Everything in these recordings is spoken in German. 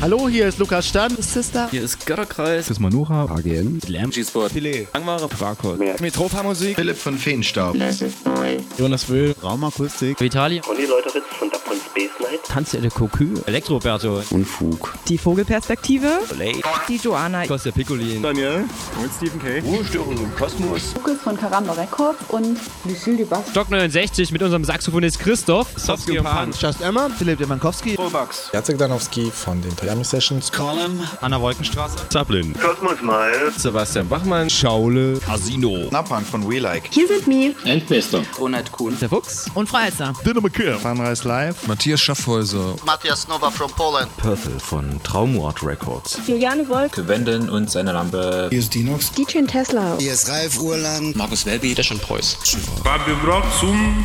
Hallo, hier ist Lukas Stan. Sister. Hier ist Götterkreis. Das ist Manuha. AGN. Lärm. G-Sport. Filet. Angware. Brakos. Metropa Musik. Philipp von Feenstaub. Jonas Wöhl. Raumakustik. Vitali. Und Space Night. Tanze de Cocu. Elektroberto. Unfug. Die Vogelperspektive. Lay. Die Joanna. Costa Piccolin. Daniel. Und Stephen K. Ruhestörung im Kosmos. Lukas von Karamba Records und Lucille Dubas. Stock 69 mit unserem Saxophonist Christoph. Sofsky und Pan. Just Emma. Philipp Demankowski. Robax. Jacek Danowski von den Miami Sessions. Colin. Anna Wolkenstraße. Zaplin. Kosmos Miles. Sebastian Bachmann. Schaule. Casino. Nappan von We Like. Hier sind Mi. Ronald Kuhn. Der Fuchs. Und Freizer. Dinner McKeer. Sunrise Live. Matthias Schaffhäuser. Matthias Nova from Poland. Purple von Traumort Records. Juliane Wolk. Wenden und seine Lampe. Hier ist Dinox. DJ Tesla. Hier ist Ralf Urland. Markus Welby. Der schon Preuß. Fabio Brock zum.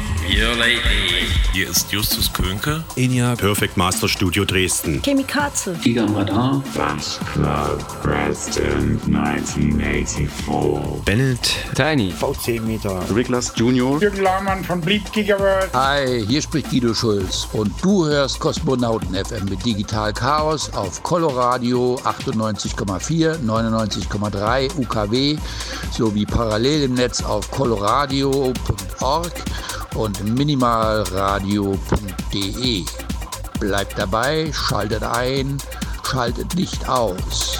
Hier ist Justus Könke. Enya. Perfect Master Studio Dresden. Chemikaze. Giga Radar. Bass Club Preston 1984. Bennett. Tiny. VC Meter. Riglas Junior. Jürgen Lahmann von Bleed Gigaworld. Hi, hier spricht Guido Schulz und du hörst Kosmonauten FM mit Digital Chaos auf Coloradio 98,4, 99,3 UKW sowie parallel im Netz auf coloradio.org und minimalradio.de. Bleibt dabei, schaltet ein, schaltet nicht aus.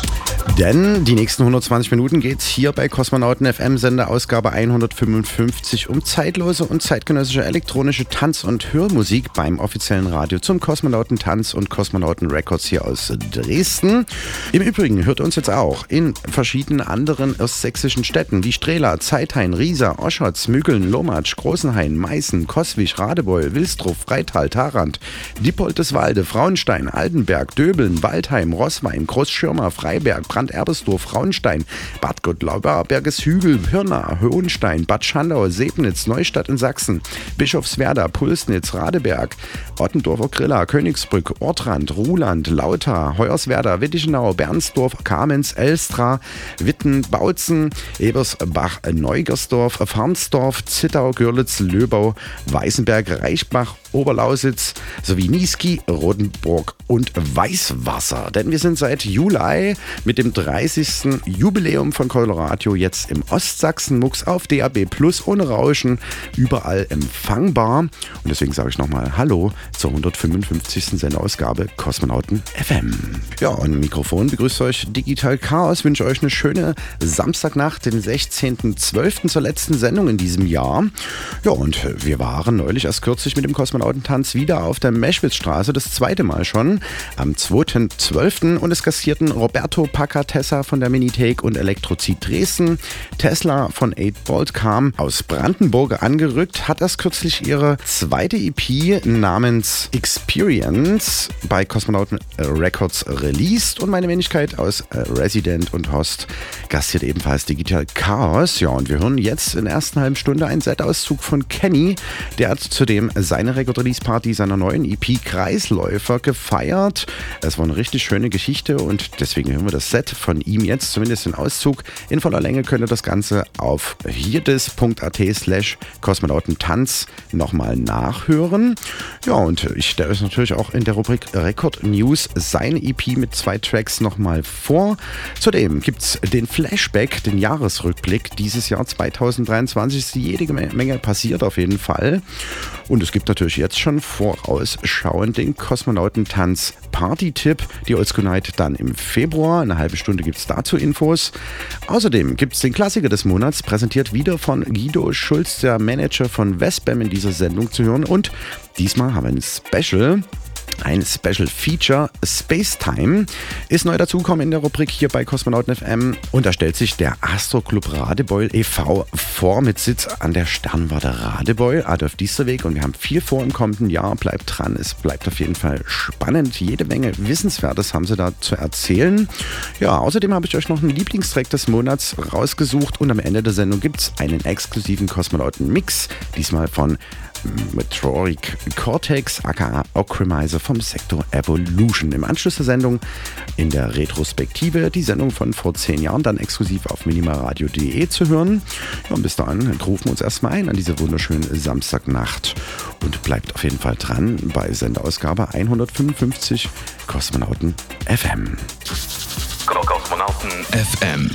Denn die nächsten 120 Minuten geht es hier bei Kosmonauten FM Sender Ausgabe 155 um zeitlose und zeitgenössische elektronische Tanz- und Hörmusik beim offiziellen Radio zum Kosmonauten Tanz und Kosmonauten Records hier aus Dresden. Im Übrigen hört uns jetzt auch in verschiedenen anderen ostsächsischen Städten wie Strela, Zeithain, Riesa, Oschotz, Mügeln, Lomatsch, Großenhain, Meißen, Koswig, Radebeul, Wilstrow, Freital, Tarant, Dippoldeswalde, Frauenstein, Altenberg, Döbeln, Waldheim, Rosswein, Großschirmer, Freiberg, Brand-Erbesdorf, Frauenstein, Bad Gottlauber, Bergeshügel, Pirna, Hohenstein, Bad Schandau, Sebnitz, Neustadt in Sachsen, Bischofswerda, Pulsnitz, Radeberg, Ottendorfer Griller, Königsbrück, Ortrand, Ruhland, Lauter, Hoyerswerda, Wittichenau, Bernsdorf, Kamenz, Elstra, Witten, Bautzen, Ebersbach, Neugersdorf, Farnsdorf, Zittau, Görlitz, Löbau, Weißenberg, Reichbach, Oberlausitz sowie Niesky, Rodenburg und Weißwasser. Denn wir sind seit Juli mit dem 30. Jubiläum von Coloradio jetzt im Ostsachsen-Mux auf DAB Plus ohne Rauschen überall empfangbar. Und deswegen sage ich nochmal Hallo zur 155. Senderausgabe Kosmonauten FM. Ja, und Mikrofon begrüßt euch Digital Chaos, wünsche euch eine schöne Samstagnacht, den 16.12. zur letzten Sendung in diesem Jahr. Ja, und wir waren neulich erst kürzlich mit dem Kosmonautentanz wieder auf der Meschwitzstraße, das zweite Mal schon, am 2.12. und es kassierten Roberto Pacatessa von der Minithek und Elektrozid Dresden. Tesla von 8Bolt kam aus Brandenburg angerückt, hat erst kürzlich ihre zweite EP namens Experience bei Kosmonauten Records released und meine Wenigkeit aus äh, Resident und Host gastiert ebenfalls Digital Chaos. Ja, und wir hören jetzt in der ersten halben Stunde einen Set-Auszug von Kenny. Der hat zudem seine Record-Release-Party seiner neuen EP Kreisläufer gefeiert. Es war eine richtig schöne Geschichte und deswegen hören wir das Set von ihm jetzt, zumindest den Auszug. In voller Länge könnt ihr das Ganze auf hierdis.at slash kosmonautentanz nochmal nachhören. Ja, und ich stelle euch natürlich auch in der Rubrik Record News seine EP mit zwei Tracks nochmal vor. Zudem gibt es den Flashback, den Jahresrückblick. Dieses Jahr 2023 ist jede Menge passiert auf jeden Fall. Und es gibt natürlich jetzt schon vorausschauend den Kosmonautentanz Party-Tipp. Die Oldschool Night dann im Februar. Eine halbe Stunde gibt es dazu Infos. Außerdem gibt es den Klassiker des Monats, präsentiert wieder von Guido Schulz, der Manager von Westbam in dieser Sendung zu hören. Und diesmal haben wir ein Special. Ein Special Feature. Space Time ist neu dazugekommen in der Rubrik hier bei Kosmonauten FM und da stellt sich der Astro Club Radebeul e.V. vor mit Sitz an der Sternwarte Radebeul, Adolf Diesterweg und wir haben viel vor im kommenden Jahr. Bleibt dran, es bleibt auf jeden Fall spannend. Jede Menge Wissenswertes haben sie da zu erzählen. Ja, außerdem habe ich euch noch einen Lieblingstrack des Monats rausgesucht und am Ende der Sendung gibt es einen exklusiven Kosmonauten-Mix, diesmal von Metroic Cortex, aka Ocrimizer vom Sektor Evolution. Im Anschluss der Sendung in der Retrospektive die Sendung von vor zehn Jahren dann exklusiv auf minimalradio.de zu hören. Ja, und bis dahin rufen wir uns erstmal ein an diese wunderschöne Samstagnacht und bleibt auf jeden Fall dran bei Sendeausgabe 155 Kosmonauten FM. Kosmonauten FM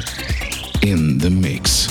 in the Mix.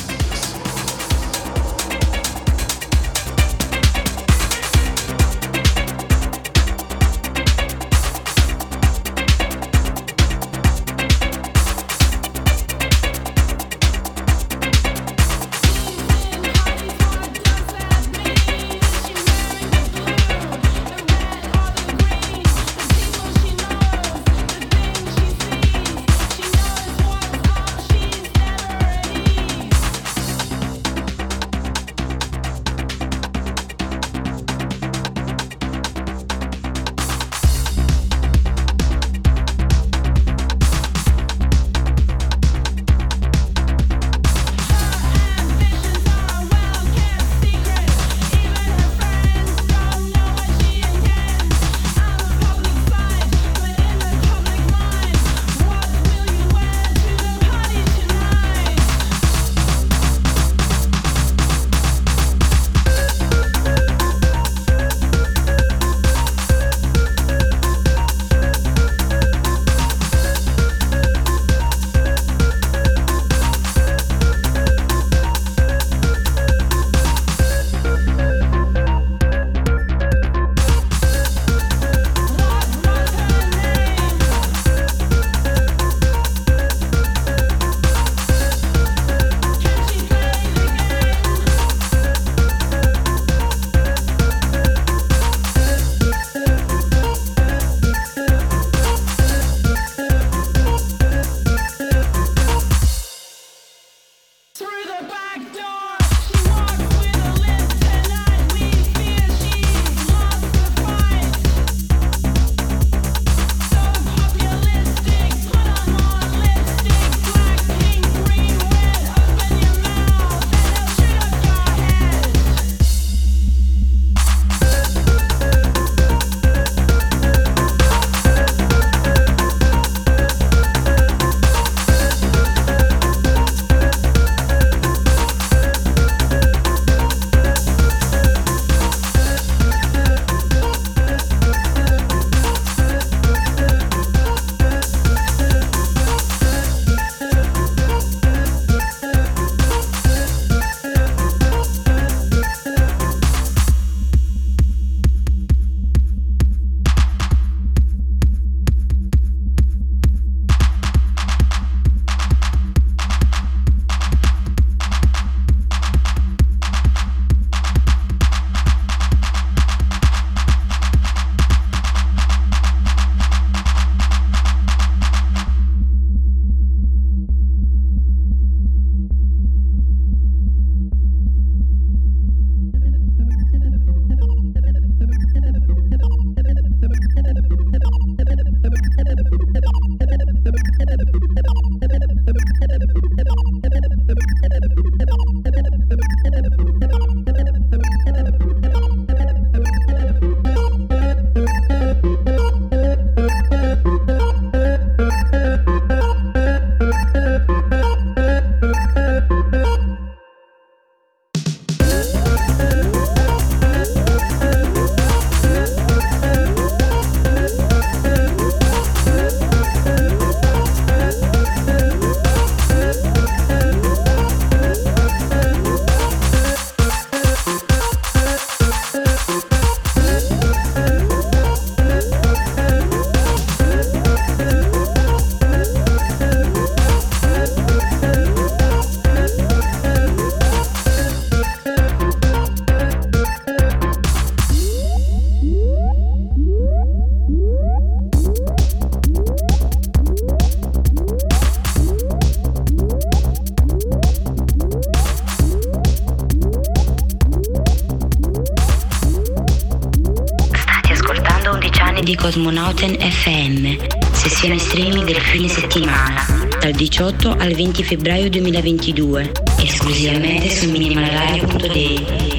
18 al 20 febbraio 2022, esclusivamente su minimalradio.de.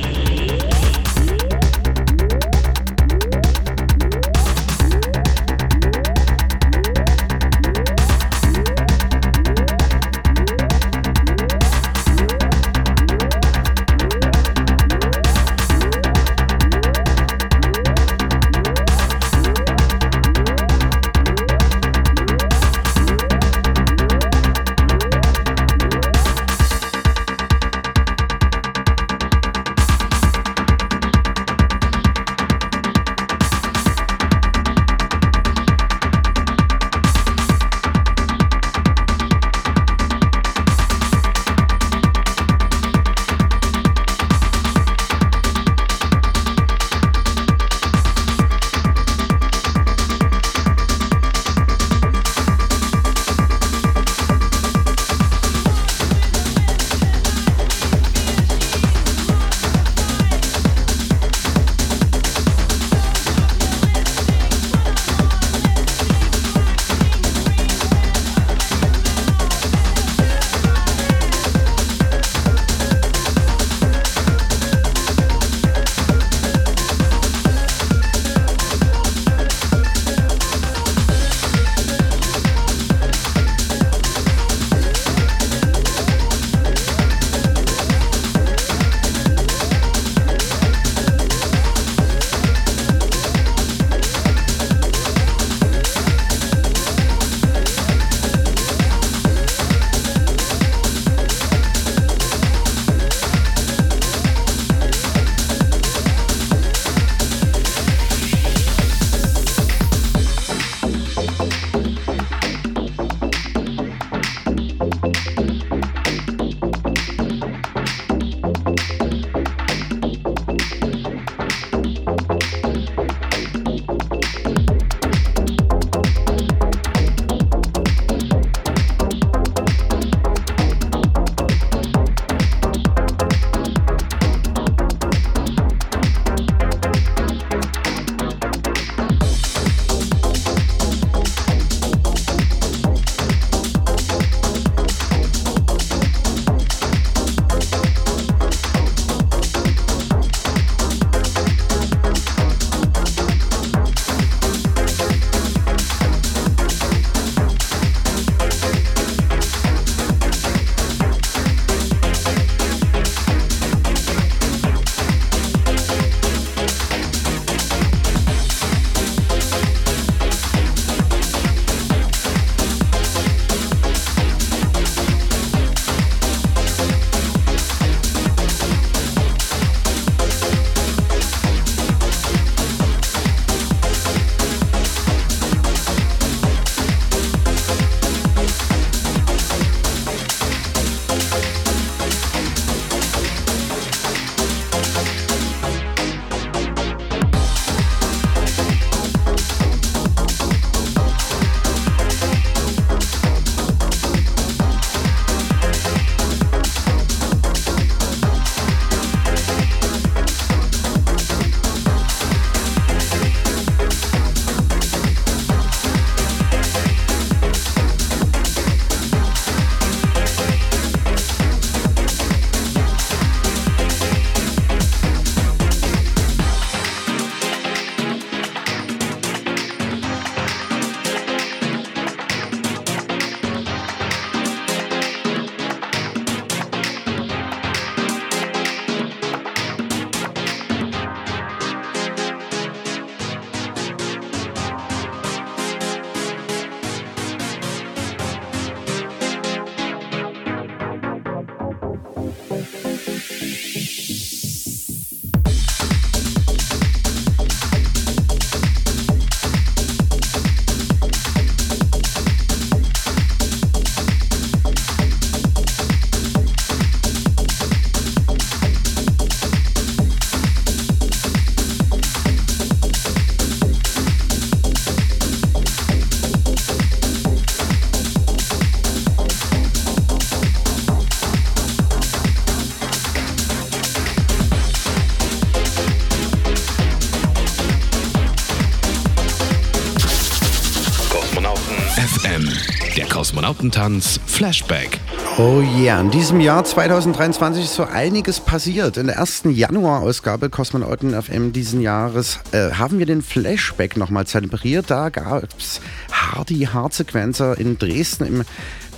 Kosmonautentanz Flashback. Oh yeah, in diesem Jahr 2023 ist so einiges passiert. In der ersten Januar-Ausgabe Kosmonauten FM diesen Jahres äh, haben wir den Flashback nochmal zelebriert. Da gab es Hardy Hardsequencer in Dresden im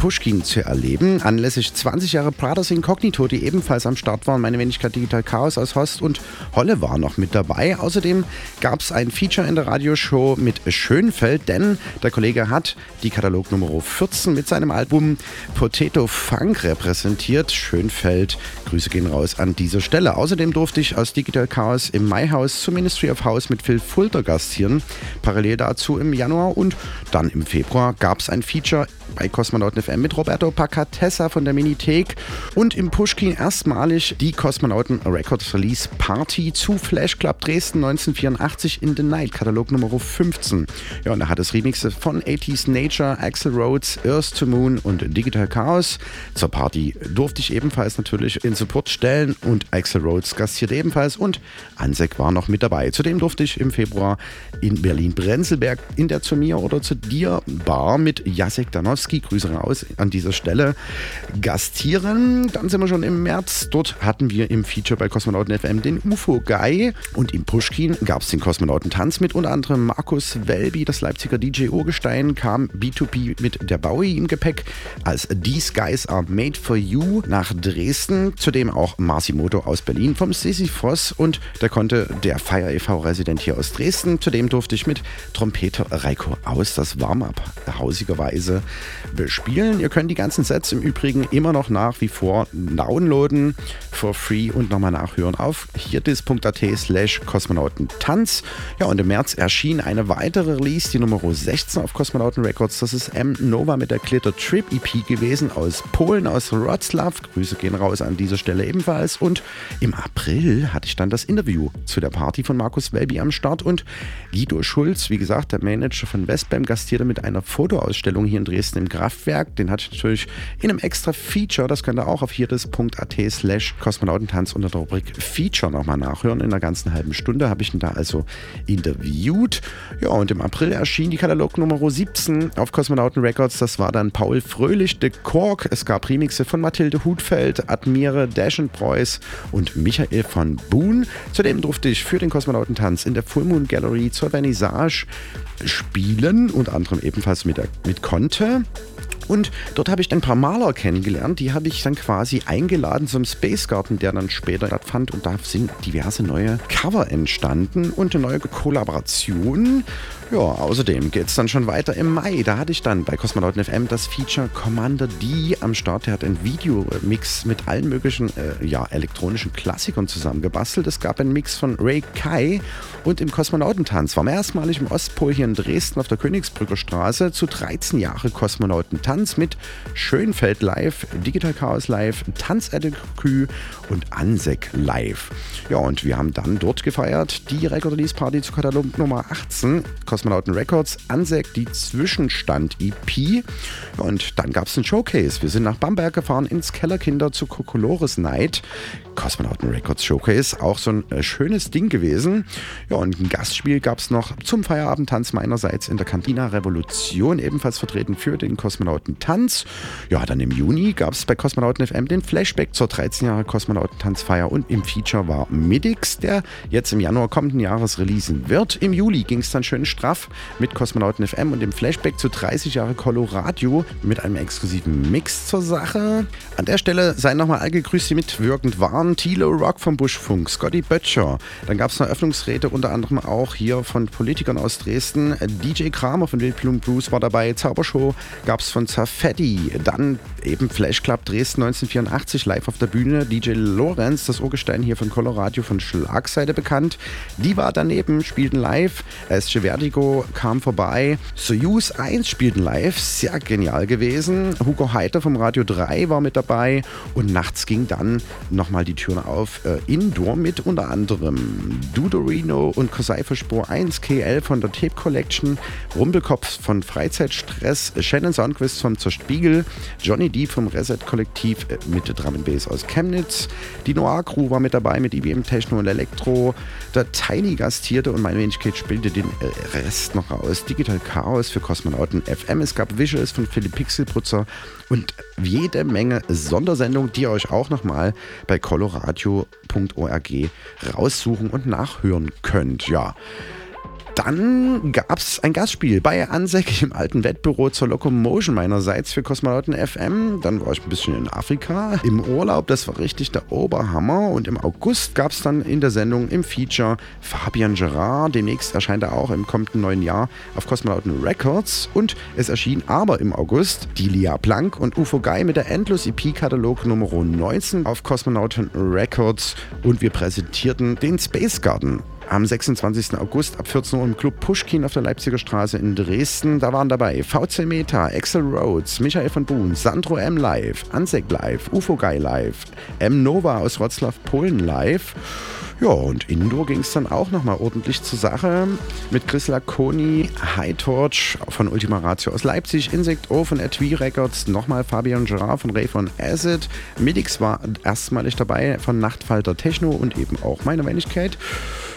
Pushkin zu erleben. Anlässlich 20 Jahre Brothers Incognito, die ebenfalls am Start waren. Meine Wenigkeit Digital Chaos aus Host und Holle war noch mit dabei. Außerdem gab es ein Feature in der Radioshow mit Schönfeld, denn der Kollege hat die Katalog Nummer 14 mit seinem Album Potato Funk repräsentiert. Schönfeld, Grüße gehen raus an dieser Stelle. Außerdem durfte ich aus Digital Chaos im Mai House zum Ministry of House mit Phil Fulter gastieren. Parallel dazu im Januar und dann im Februar gab es ein Feature bei Kosmonauten FM mit Roberto Pacatessa von der Minithek und im Pushkin erstmalig die Kosmonauten Records Release Party zu Flash Club Dresden 1984 in the Night, Katalog Nummer 15. Ja, und da hat es Remixe von 80s Nature, Axel Rhodes, Earth to Moon und Digital Chaos. Zur Party durfte ich ebenfalls natürlich in Support stellen und Axel Rhodes gastiert ebenfalls und Ansek war noch mit dabei. Zudem durfte ich im Februar in Berlin-Brenzelberg in der Zu mir oder zu dir Bar mit Jacek Danowski, Grüße raus an dieser Stelle, gastieren. Dann sind wir schon im März. Dort hatten wir im Feature bei Kosmonauten FM den UFO Guy und im Pushkin gab es den Kosmonautentanz mit unter anderem Markus Welby, das Leipziger DJ Urgestein, kam B2B mit der Bowie im Gepäck als These Guys Are Made for You nach Dresden. Zudem auch Marcimoto aus Berlin vom Sisyphos und der konnte der Fire e.V. Resident hier aus Dresden. Zudem durfte ich mit Trompeter Reiko aus das Warm-up hausigerweise bespielen. Ihr könnt die ganzen Sets im Übrigen immer noch nach wie vor downloaden for free und nochmal nachhören auf hierdis.at slash kosmonautentanz. Ja, und im März erschien eine weitere Release, die Nummer 16 auf Kosmonauten Records. Das ist M. Nova mit der Glitter Trip EP gewesen aus Polen, aus Wroclaw. Grüße gehen raus an dieser Stelle ebenfalls. Und im April hatte ich dann das Interview zu der Party von Markus Welby am Start und Guido Schulz, wie gesagt, der Manager von Westbam, gastierte mit einer Fotoausstellung hier in Dresden im Kraftwerk. Den hatte ich natürlich in einem extra Feature, das könnt ihr auch auf hierdis.at slash Kosmonautentanz unter der Rubrik Feature nochmal nachhören. In einer ganzen halben Stunde habe ich ihn da also interviewt. Ja, und im April erschien die Katalog Nummer 17 auf Kosmonauten Records. Das war dann Paul Fröhlich, The Kork. Es gab Remixe von Mathilde Hutfeld, Admire, Dash and Preuß und Michael von Boon. Zudem durfte ich für den Kosmonautentanz in der Full Moon Gallery zur Vernissage spielen, unter anderem ebenfalls mit, mit Conte. Und dort habe ich ein paar Maler kennengelernt. Die habe ich dann quasi eingeladen zum Space Garden, der dann später stattfand. Und da sind diverse neue Cover entstanden und eine neue Kollaboration. Ja, außerdem geht es dann schon weiter im Mai. Da hatte ich dann bei Kosmonauten FM das Feature Commander D am Start. Der hat einen Videomix mit allen möglichen äh, ja, elektronischen Klassikern zusammengebastelt. Es gab einen Mix von Ray Kai und im Kosmonautentanz wir erstmalig im Ostpol hier in Dresden auf der Königsbrücker Straße zu 13 Jahre Kosmonautentanz mit Schönfeld live, Digital Chaos live, Tanz Kü und Ansek live. Ja, und wir haben dann dort gefeiert die Record Release Party zu Katalog Nummer 18. Kosmonauten Records, Ansek, die Zwischenstand-EP. Und dann gab es einen Showcase. Wir sind nach Bamberg gefahren ins Kellerkinder zu Kokolores Night. Kosmonauten Records Showcase, auch so ein äh, schönes Ding gewesen. Ja, und ein Gastspiel gab es noch zum Feierabendtanz meinerseits in der Cantina Revolution, ebenfalls vertreten für den Kosmonautentanz. Ja, dann im Juni gab es bei Kosmonauten FM den Flashback zur 13 Jahre Kosmonautentanzfeier und im Feature war Midix, der jetzt im Januar kommenden Jahres releasen wird. Im Juli ging es dann schön straff mit Kosmonauten FM und dem Flashback zu 30 Jahre Colorado mit einem exklusiven Mix zur Sache. An der Stelle seien nochmal all gegrüßt, die mitwirkend waren. Tilo Rock vom Buschfunk, Scotty Böttcher. Dann gab es noch Eröffnungsräte, unter anderem auch hier von Politikern aus Dresden. DJ Kramer von Wildblum Bruce war dabei. Zaubershow gab es von Zafetti. Dann eben Flash Club Dresden 1984 live auf der Bühne. DJ Lorenz, das Urgestein hier von Colorado von Schlagseite bekannt. Die war daneben, spielten live. SG Vertigo kam vorbei. Soyuz 1 spielten live. Sehr genial gewesen. Hugo Heiter vom Radio 3 war mit dabei. Und nachts ging dann nochmal die Türen auf. Äh, Indoor mit unter anderem Dudorino und Kosei Spur 1, KL von der Tape Collection, Rumpelkopf von Freizeitstress, Shannon Soundquist vom Zerspiegel, Johnny D vom Reset Kollektiv äh, mit Drum Bass aus Chemnitz, die Noir Crew war mit dabei mit IBM Techno und Elektro, der Tiny gastierte und meine Wenigkeit spielte den Rest noch raus. Digital Chaos für Kosmonauten FM. Es gab Visuals von Philipp Pixelputzer und jede Menge Sondersendungen, die ihr euch auch nochmal bei coloradio.org raussuchen und nachhören könnt. Ja. Dann gab es ein Gastspiel bei Ansek im alten Wettbüro zur Locomotion meinerseits für Kosmonauten FM. Dann war ich ein bisschen in Afrika im Urlaub. Das war richtig der Oberhammer. Und im August gab es dann in der Sendung im Feature Fabian Gerard. Demnächst erscheint er auch im kommenden neuen Jahr auf Kosmonauten Records. Und es erschien aber im August Dilia Plank und UFO Guy mit der Endlos EP-Katalog Nummer 19 auf Kosmonauten Records. Und wir präsentierten den Space Garden am 26. August ab 14 Uhr im Club Pushkin auf der Leipziger Straße in Dresden. Da waren dabei VC Meta, Axel Rhodes, Michael von Buhn, Sandro M live, Ansek live, UFO Guy live, M Nova aus Wroclaw, Polen live. Ja, und Indoor ging es dann auch nochmal ordentlich zur Sache mit Chris Laconi, High Torch von Ultima Ratio aus Leipzig, Insect O von Etui Records, nochmal Fabian Gerard von Ray von Acid, Midix war erstmalig dabei von Nachtfalter Techno und eben auch meine Wenigkeit.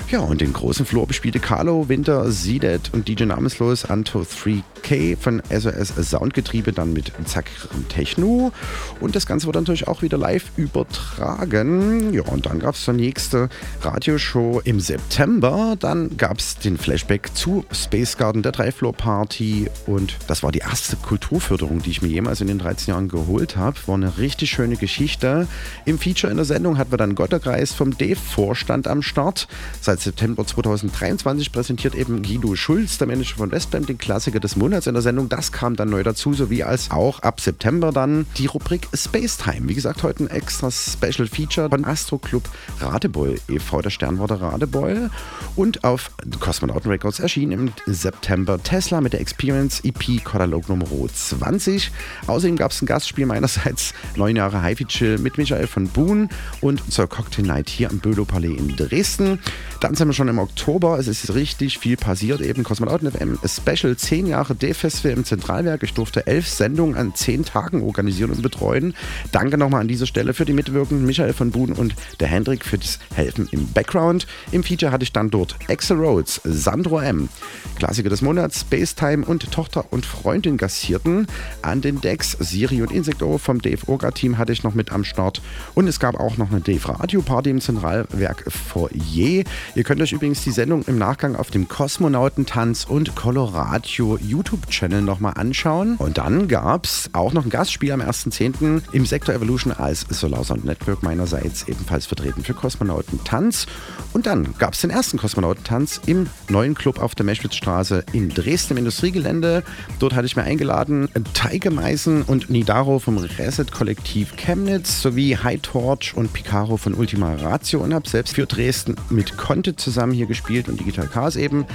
Ja, und den großen Floor bespielte Carlo, Winter, Seedet und DJ Namenslos Anto 3K von SOS Soundgetriebe dann mit zackerem Techno. Und das Ganze wurde natürlich auch wieder live übertragen. Ja, und dann gab es zur nächste Radioshow im September. Dann gab es den Flashback zu Space Garden, der Drei-Floor Party. Und das war die erste Kulturförderung, die ich mir jemals in den 13 Jahren geholt habe. War eine richtig schöne Geschichte. Im Feature in der Sendung hatten wir dann Gotterkreis vom Dave-Vorstand am Start. Seit September 2023 präsentiert eben Guido Schulz, der Manager von Westbam, den Klassiker des Monats in der Sendung. Das kam dann neu dazu, sowie als auch ab September dann die Rubrik Space Time. Wie gesagt, heute ein extra Special Feature von Astro Club Radebeul e.V., der Sternwarte Radebeul. Und auf Cosmonauten Records erschien im September Tesla mit der Experience EP Katalog Nummer 20. Außerdem gab es ein Gastspiel meinerseits, neun Jahre HiFi Chill mit Michael von Boon und zur Cocktail Night hier am Bölo Palais in Dresden. Dann sind wir schon im Oktober. Es ist richtig viel passiert. Eben Kosmonauten FM Special 10 Jahre D-Festival im Zentralwerk. Ich durfte elf Sendungen an zehn Tagen organisieren und betreuen. Danke nochmal an dieser Stelle für die Mitwirkenden Michael von Buhn und der Hendrik für das Helfen im Background. Im Feature hatte ich dann dort Axel Rhodes, Sandro M., Klassiker des Monats, Space Time und Tochter und Freundin gassierten. An den Decks Siri und Insecto vom Dave Orga Team hatte ich noch mit am Start. Und es gab auch noch eine Dave Radio Party im Zentralwerk Foyer. Ihr könnt euch übrigens die Sendung im Nachgang auf dem Kosmonautentanz und Coloradio YouTube-Channel nochmal anschauen. Und dann gab es auch noch ein Gastspiel am 1.10. im Sektor Evolution als Solar Sound Network meinerseits ebenfalls vertreten für Kosmonautentanz. Und dann gab es den ersten Kosmonautentanz im neuen Club auf der Meschwitzstraße in Dresden im Industriegelände. Dort hatte ich mir eingeladen Teige Meißen und Nidaro vom Reset-Kollektiv Chemnitz sowie High Torch und Picaro von Ultima Ratio und habe selbst für Dresden mit Conte zusammen hier gespielt und Digital Cars eben.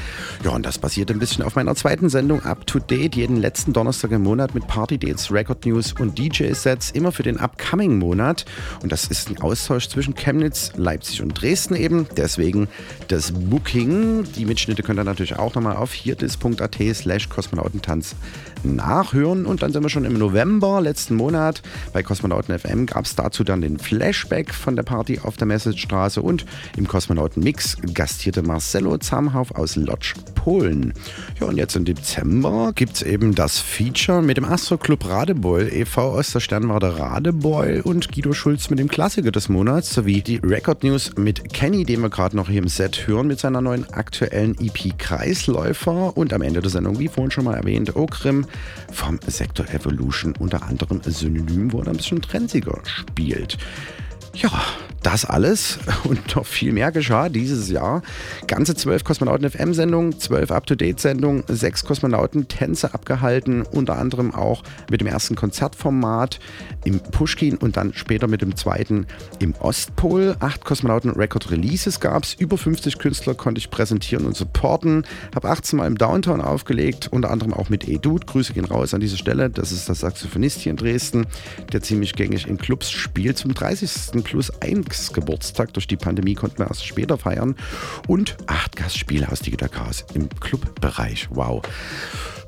Ja, und das basiert ein bisschen auf meiner zweiten Sendung Up to Date, jeden letzten Donnerstag im Monat mit Party Dates, Record News und DJ-Sets, immer für den upcoming Monat. Und das ist ein Austausch zwischen Chemnitz, Leipzig und Dresden eben. Deswegen das Booking. Die Mitschnitte könnt ihr natürlich auch nochmal auf hierdis.at slash Kosmonautentanz nachhören. Und dann sind wir schon im November, letzten Monat, bei Kosmonauten FM gab es dazu dann den Flashback von der Party auf der Messagestraße und im Kosmonauten Mix gastierte Marcello Zamhauf aus Lodz, Polen. Ja, und jetzt im Dezember gibt es eben das Feature mit dem Astro Club Radebeul e.V. aus der Sternwarte Radebeul und Guido Schulz mit dem Klassiker des Monats sowie die Record News mit Kenny, den wir gerade noch hier im Set hören, mit seiner neuen aktuellen EP Kreisläufer und am Ende der Sendung, wie vorhin schon mal erwähnt, Okrim vom Sektor Evolution unter anderem Synonym, wo er ein bisschen trendiger spielt. Ja, das alles und noch viel mehr geschah dieses Jahr. Ganze zwölf Kosmonauten-FM-Sendungen, zwölf Up-to-Date-Sendungen, sechs Kosmonauten-Tänze abgehalten, unter anderem auch mit dem ersten Konzertformat im Pushkin und dann später mit dem zweiten im Ostpol. Acht Kosmonauten-Record-Releases gab es, über 50 Künstler konnte ich präsentieren und supporten, habe 18 Mal im Downtown aufgelegt, unter anderem auch mit E-Dude. Grüße gehen raus an dieser Stelle, das ist der Saxophonist hier in Dresden, der ziemlich gängig in Clubs spielt. Zum 30. plus 1 Geburtstag durch die Pandemie konnten wir erst später feiern. Und acht Gastspiele aus Digital Chaos im Clubbereich. Wow.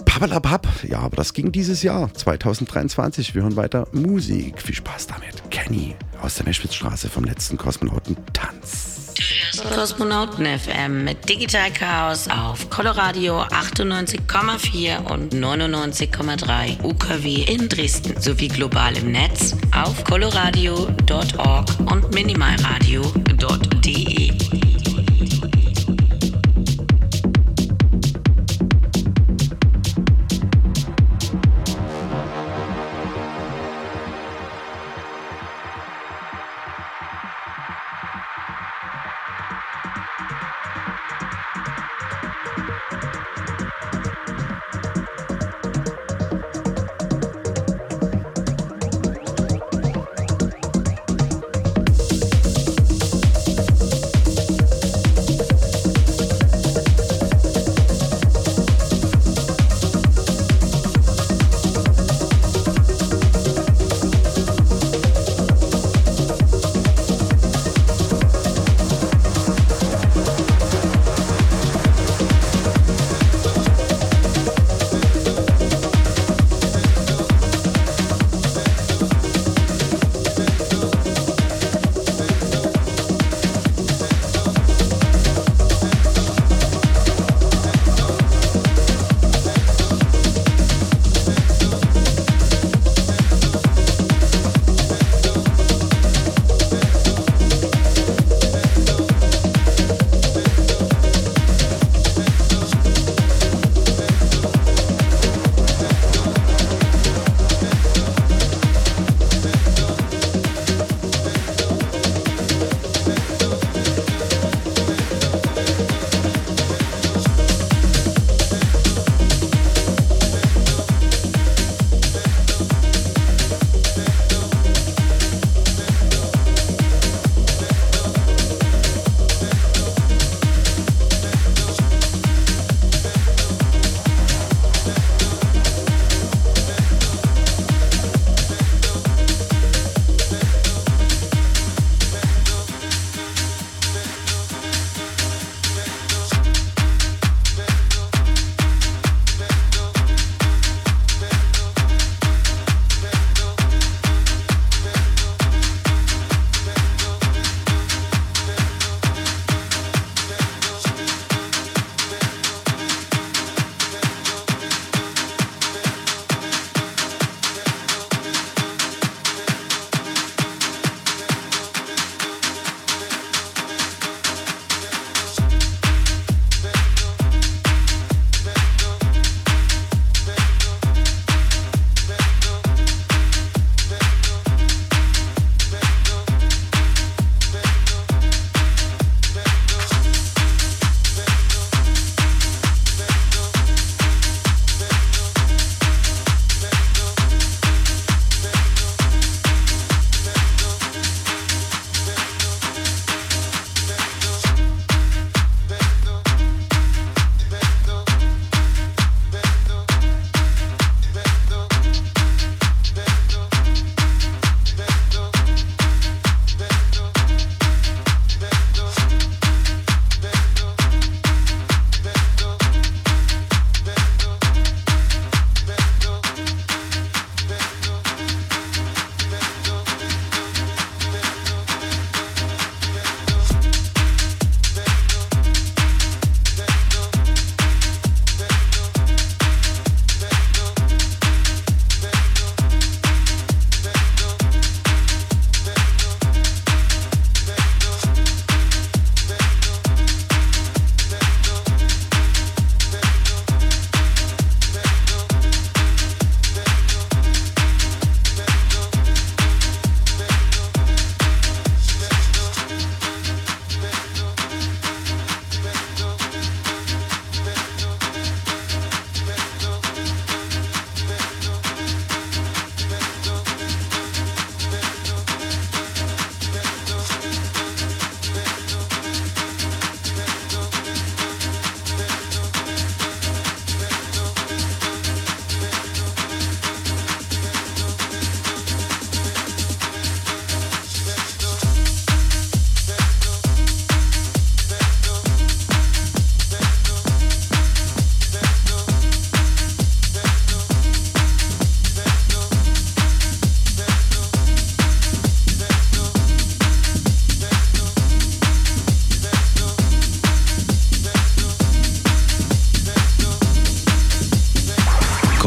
Pappalapapp. Ja, aber das ging dieses Jahr, 2023. Wir hören weiter Musik. Viel Spaß damit. Kenny aus der Meschwitzstraße vom letzten Kosmonauten Kosmonauten FM mit Digital Chaos auf Coloradio 98,4 und 99,3 UKW in Dresden sowie global im Netz auf coloradio.org und minimalradio.de.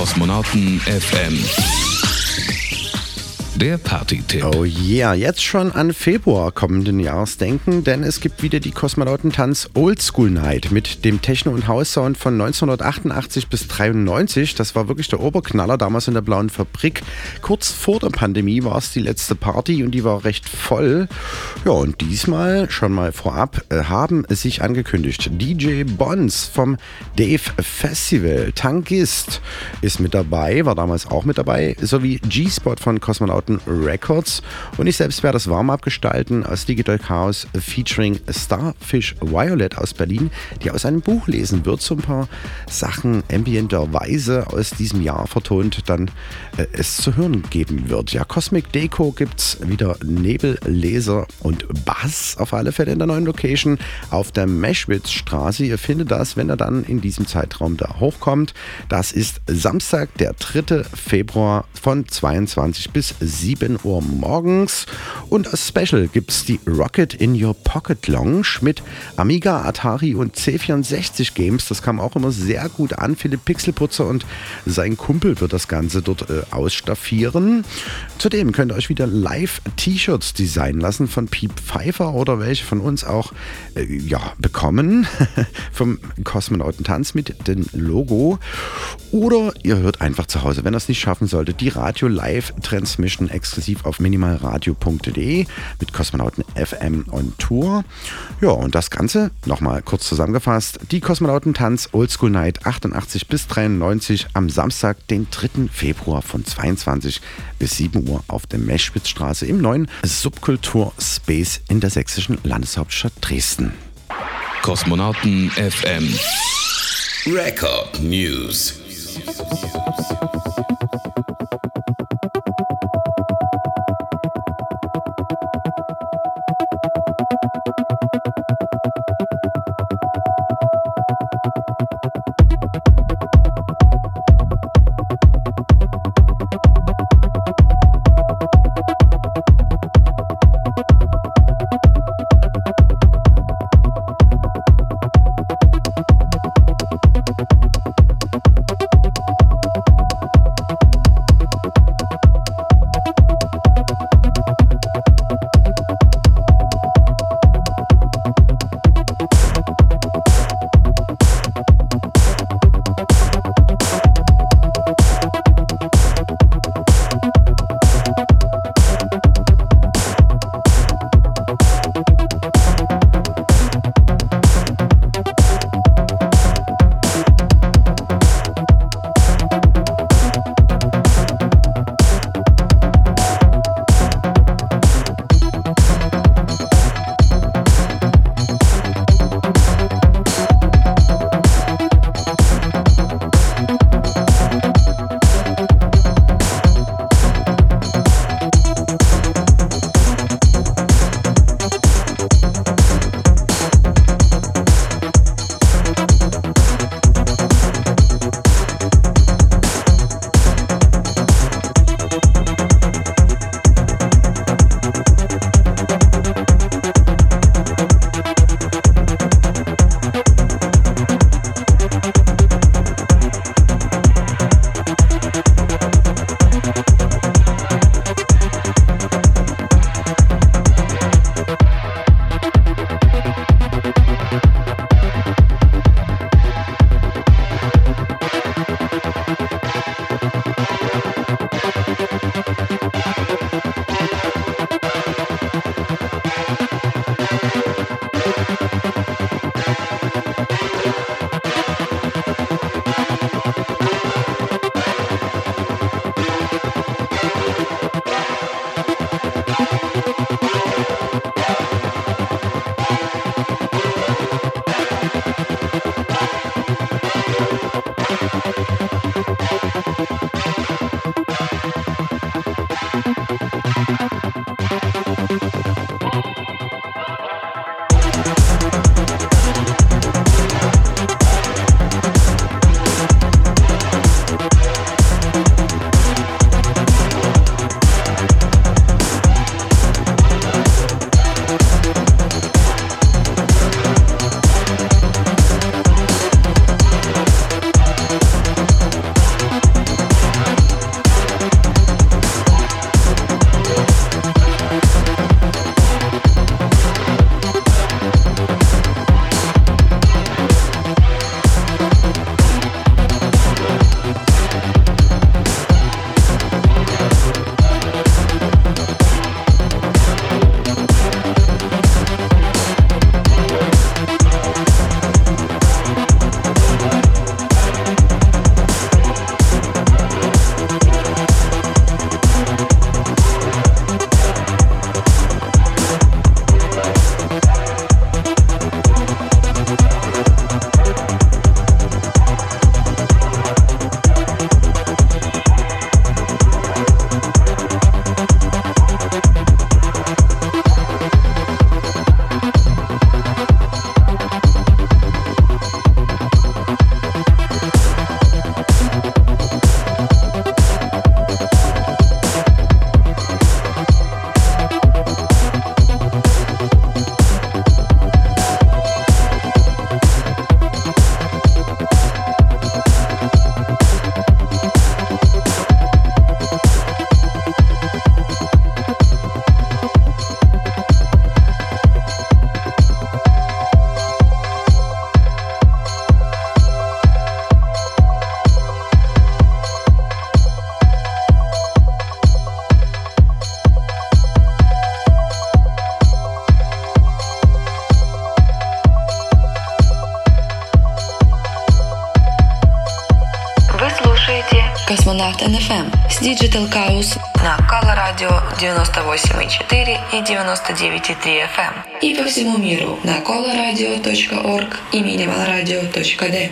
Kosmonauten FM. Der Party-Tipp. Oh yeah, jetzt schon an Februar kommenden Jahres denken, denn es gibt wieder die Kosmonautentanz Oldschool Night mit dem Techno- und House-Sound von 1988 bis 93. Das war wirklich der Oberknaller damals in der Blauen Fabrik. Kurz vor der Pandemie war es die letzte Party und die war recht voll. Ja, und diesmal schon mal vorab äh, haben es sich angekündigt. DJ Bonds vom Dave Festival, Tankist ist mit dabei, war damals auch mit dabei, sowie G-Spot von Kosmonauten Records. Und ich selbst werde das Warm-Up gestalten aus Digital Chaos featuring Starfish Violet aus Berlin, die aus einem Buch lesen wird, so ein paar Sachen ambienterweise aus diesem Jahr vertont dann äh, es zu hören geben wird. Ja, Cosmic Deco gibt es wieder Nebel, Laser und Bass auf alle Fälle in der neuen Location auf der Meschwitzstraße. Ihr findet das, wenn er dann in diesem Zeitraum da hochkommt. Das ist Samstag, der 3. Februar von 22 bis 7 Uhr morgens. Und als Special gibt es die Rocket in Your Pocket Lounge mit Amiga, Atari und C64 Games. Das kam auch immer sehr gut an. Philipp Pixelputzer und sein Kumpel wird das Ganze dort äh, ausstaffieren. Zudem könnt ihr euch wieder Live-T-Shirts designen lassen von Piep Pfeiffer oder welche von uns auch äh, ja, bekommen vom Kosmonautentanz mit dem Logo. Oder ihr hört einfach zu Hause, wenn ihr es nicht schaffen solltet, die Radio Live Transmission exklusiv auf minimalradio.de mit Kosmonauten FM on Tour. Ja, und das Ganze nochmal kurz zusammengefasst: die Kosmonautentanz Oldschool Night 88 bis 93 am Samstag, den 3. Februar von 22 bis 7 Uhr auf der Meschwitzstraße im neuen Subkultur Space in der sächsischen Landeshauptstadt Dresden. Kosmonauten FM. Record News. Космонавт НФМ с Digital Chaos на Кала Радио 98,4 и 99,3 FM и по всему миру на colaradio.org и minimalradio.d.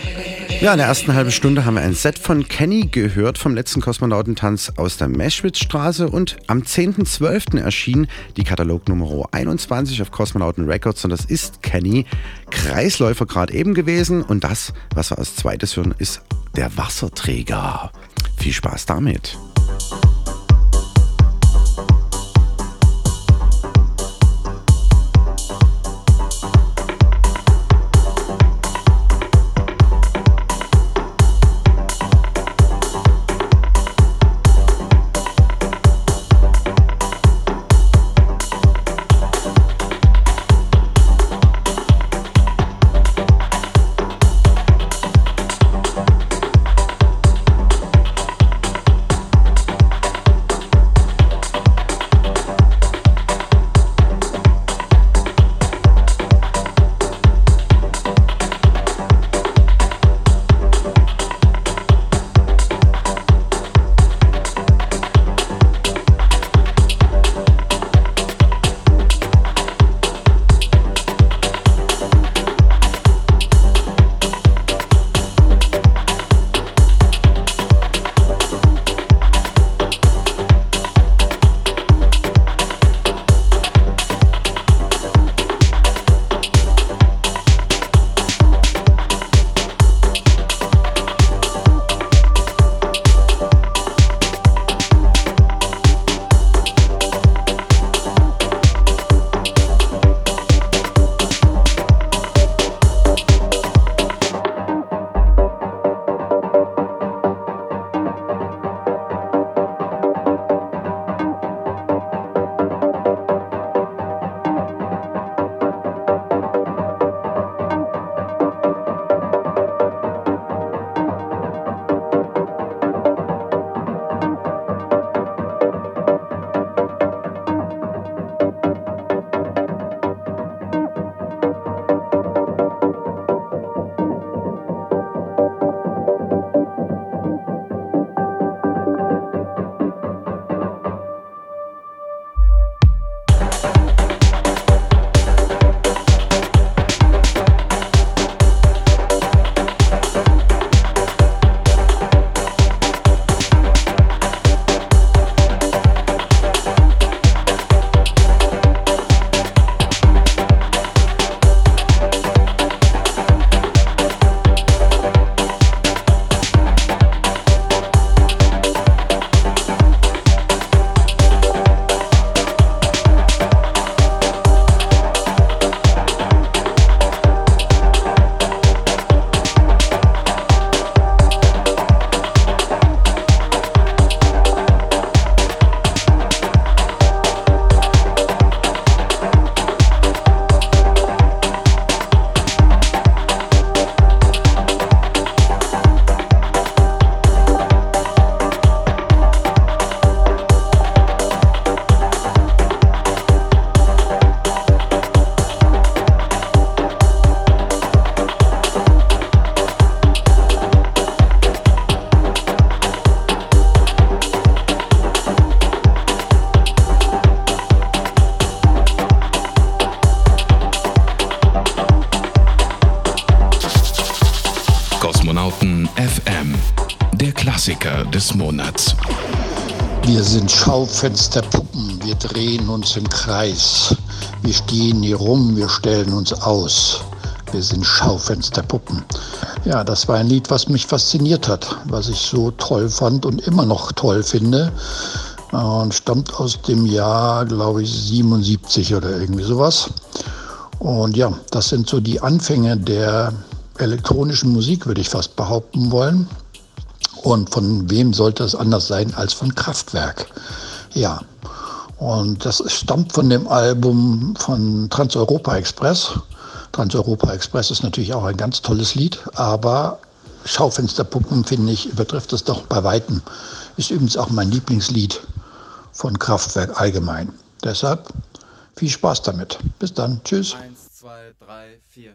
Ja, in der ersten halben Stunde haben wir ein Set von Kenny gehört vom letzten Kosmonautentanz aus der Meschwitzstraße und am 10.12. erschien die Katalognummer 21 auf Kosmonauten Records und das ist Kenny, Kreisläufer gerade eben gewesen und das, was wir als zweites hören, ist der Wasserträger. Viel Spaß damit. Schaufensterpuppen, wir drehen uns im Kreis. Wir stehen hier rum, wir stellen uns aus. Wir sind Schaufensterpuppen. Ja, das war ein Lied, was mich fasziniert hat, was ich so toll fand und immer noch toll finde. Und stammt aus dem Jahr, glaube ich, 77 oder irgendwie sowas. Und ja, das sind so die Anfänge der elektronischen Musik, würde ich fast behaupten wollen. Und von wem sollte es anders sein als von Kraftwerk? Ja. Und das stammt von dem Album von Trans-Europa Express. Trans-Europa Express ist natürlich auch ein ganz tolles Lied, aber Schaufensterpuppen, finde ich, übertrifft es doch bei Weitem. Ist übrigens auch mein Lieblingslied von Kraftwerk allgemein. Deshalb viel Spaß damit. Bis dann. Tschüss. Eins, zwei, drei, vier.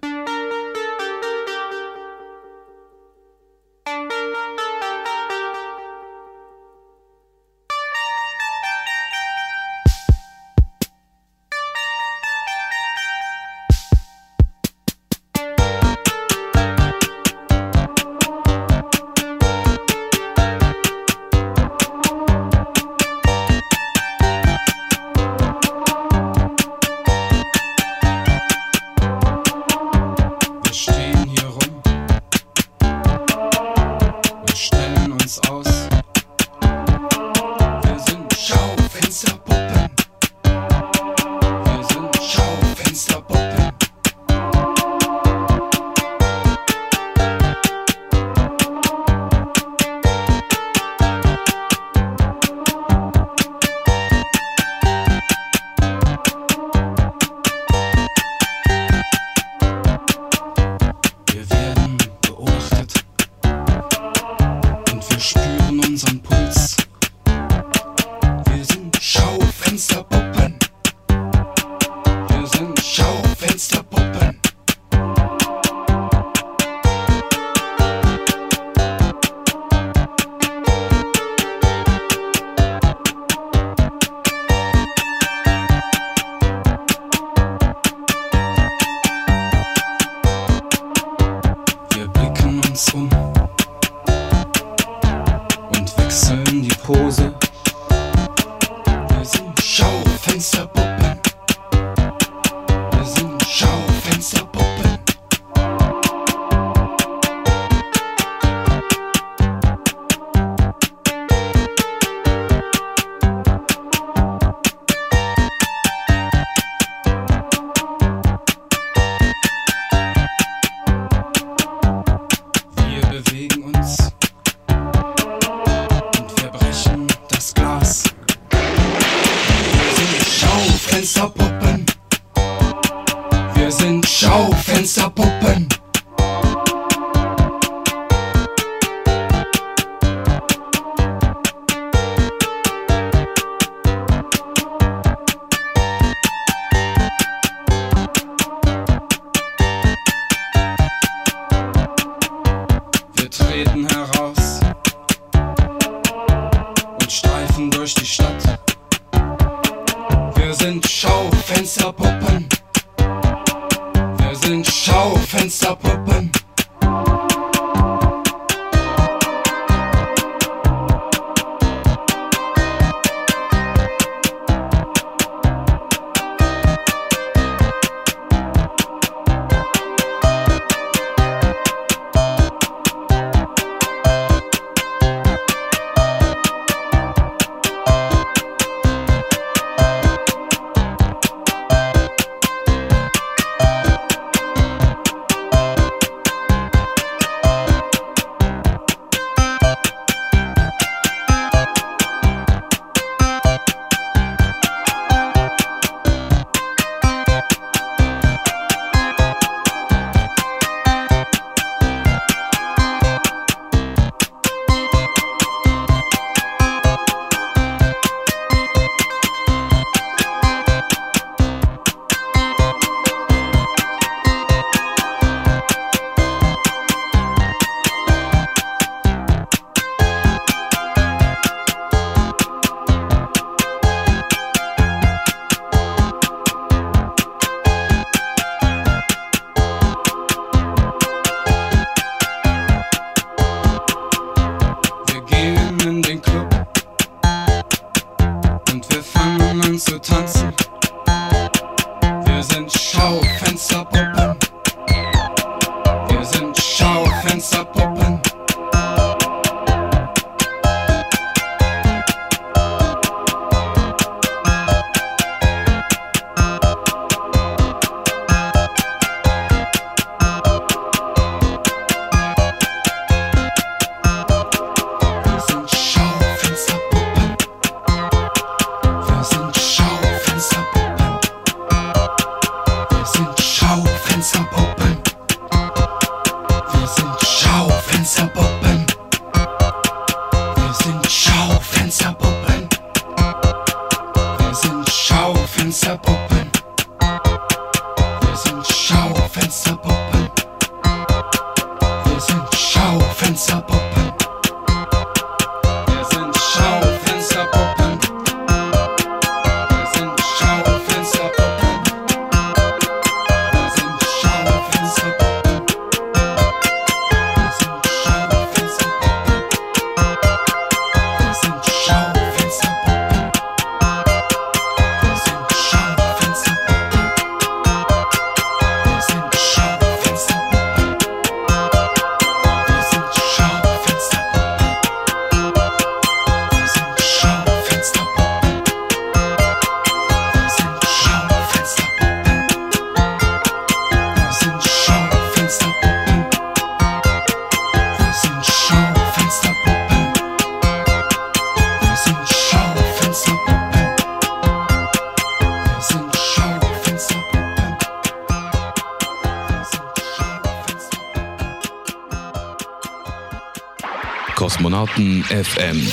Kosmonauten FM.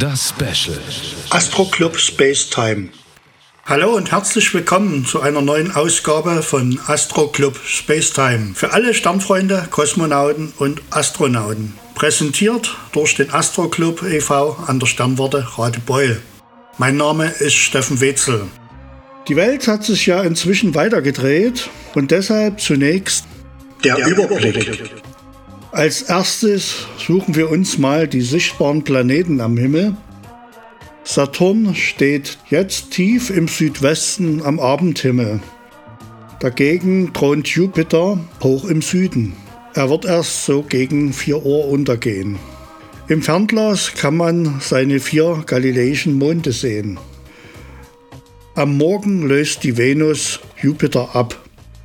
Das Special. Astro Club Space Time. Hallo und herzlich willkommen zu einer neuen Ausgabe von Astro Club Space Time. Für alle Sternfreunde, Kosmonauten und Astronauten. Präsentiert durch den Astro Club e.V. an der Sternwarte Radebeul. Mein Name ist Steffen Wetzel. Die Welt hat sich ja inzwischen weitergedreht und deshalb zunächst der, der Überblick. Überblick. Als erstes suchen wir uns mal die sichtbaren Planeten am Himmel. Saturn steht jetzt tief im Südwesten am Abendhimmel. Dagegen thront Jupiter hoch im Süden. Er wird erst so gegen 4 Uhr untergehen. Im Fernglas kann man seine vier galileischen Monde sehen. Am Morgen löst die Venus Jupiter ab.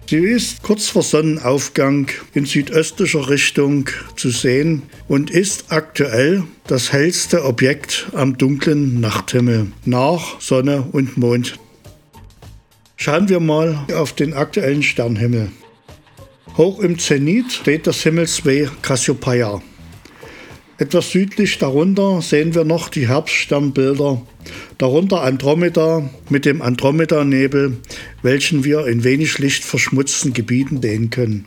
Sie ist kurz vor Sonnenaufgang in südöstlicher Richtung zu sehen und ist aktuell das hellste Objekt am dunklen Nachthimmel nach Sonne und Mond. Schauen wir mal auf den aktuellen Sternhimmel. Hoch im Zenit steht das Himmelsweh Cassiopeia. Etwas südlich darunter sehen wir noch die Herbststernbilder, darunter Andromeda mit dem Andromeda-Nebel, welchen wir in wenig Licht verschmutzten Gebieten sehen können.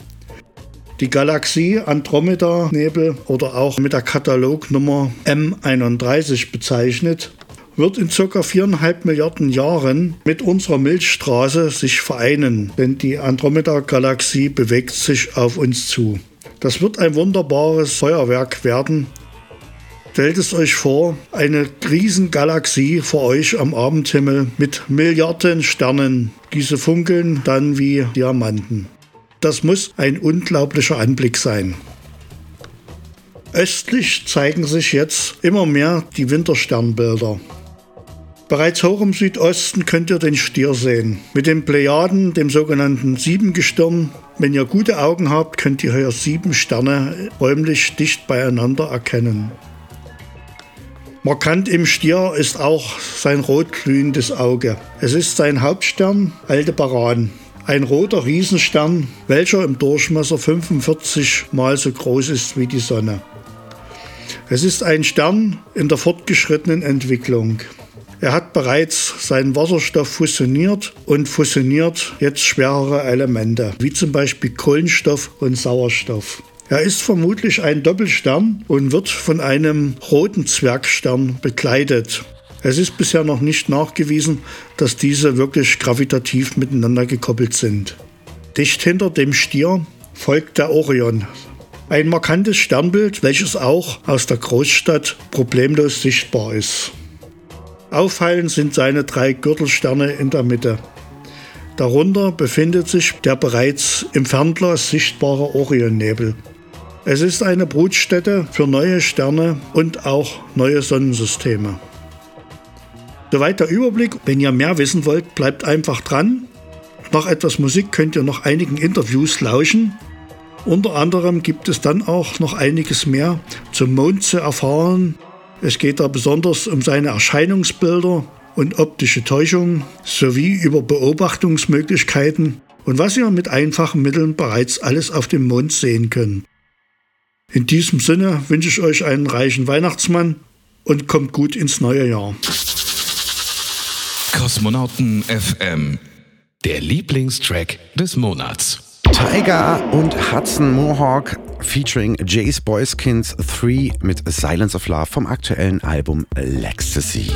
Die Galaxie Andromeda-Nebel oder auch mit der Katalognummer M31 bezeichnet, wird in ca. 4,5 Milliarden Jahren mit unserer Milchstraße sich vereinen, denn die Andromeda-Galaxie bewegt sich auf uns zu. Das wird ein wunderbares Feuerwerk werden, Stellt es euch vor, eine Riesengalaxie vor euch am Abendhimmel mit Milliarden Sternen. Diese funkeln dann wie Diamanten. Das muss ein unglaublicher Anblick sein. Östlich zeigen sich jetzt immer mehr die Wintersternbilder. Bereits hoch im Südosten könnt ihr den Stier sehen. Mit den Plejaden, dem sogenannten Siebengestirn. Wenn ihr gute Augen habt, könnt ihr hier sieben Sterne räumlich dicht beieinander erkennen. Markant im Stier ist auch sein rotglühendes Auge. Es ist sein Hauptstern Aldebaran, ein roter Riesenstern, welcher im Durchmesser 45 mal so groß ist wie die Sonne. Es ist ein Stern in der fortgeschrittenen Entwicklung. Er hat bereits seinen Wasserstoff fusioniert und fusioniert jetzt schwerere Elemente, wie zum Beispiel Kohlenstoff und Sauerstoff. Er ist vermutlich ein Doppelstern und wird von einem roten Zwergstern begleitet. Es ist bisher noch nicht nachgewiesen, dass diese wirklich gravitativ miteinander gekoppelt sind. Dicht hinter dem Stier folgt der Orion. Ein markantes Sternbild, welches auch aus der Großstadt problemlos sichtbar ist. Auffallend sind seine drei Gürtelsterne in der Mitte. Darunter befindet sich der bereits im Fernglas sichtbare Orionnebel. Es ist eine Brutstätte für neue Sterne und auch neue Sonnensysteme. Soweit der Überblick. Wenn ihr mehr wissen wollt, bleibt einfach dran. Nach etwas Musik könnt ihr noch einigen Interviews lauschen. Unter anderem gibt es dann auch noch einiges mehr zum Mond zu erfahren. Es geht da besonders um seine Erscheinungsbilder und optische Täuschung sowie über Beobachtungsmöglichkeiten und was ihr mit einfachen Mitteln bereits alles auf dem Mond sehen könnt. In diesem Sinne wünsche ich euch einen reichen Weihnachtsmann und kommt gut ins neue Jahr. Kosmonauten FM, der Lieblingstrack des Monats. Tiger und Hudson Mohawk featuring Jace Boyskins 3 mit Silence of Love vom aktuellen Album L'Ecstasy.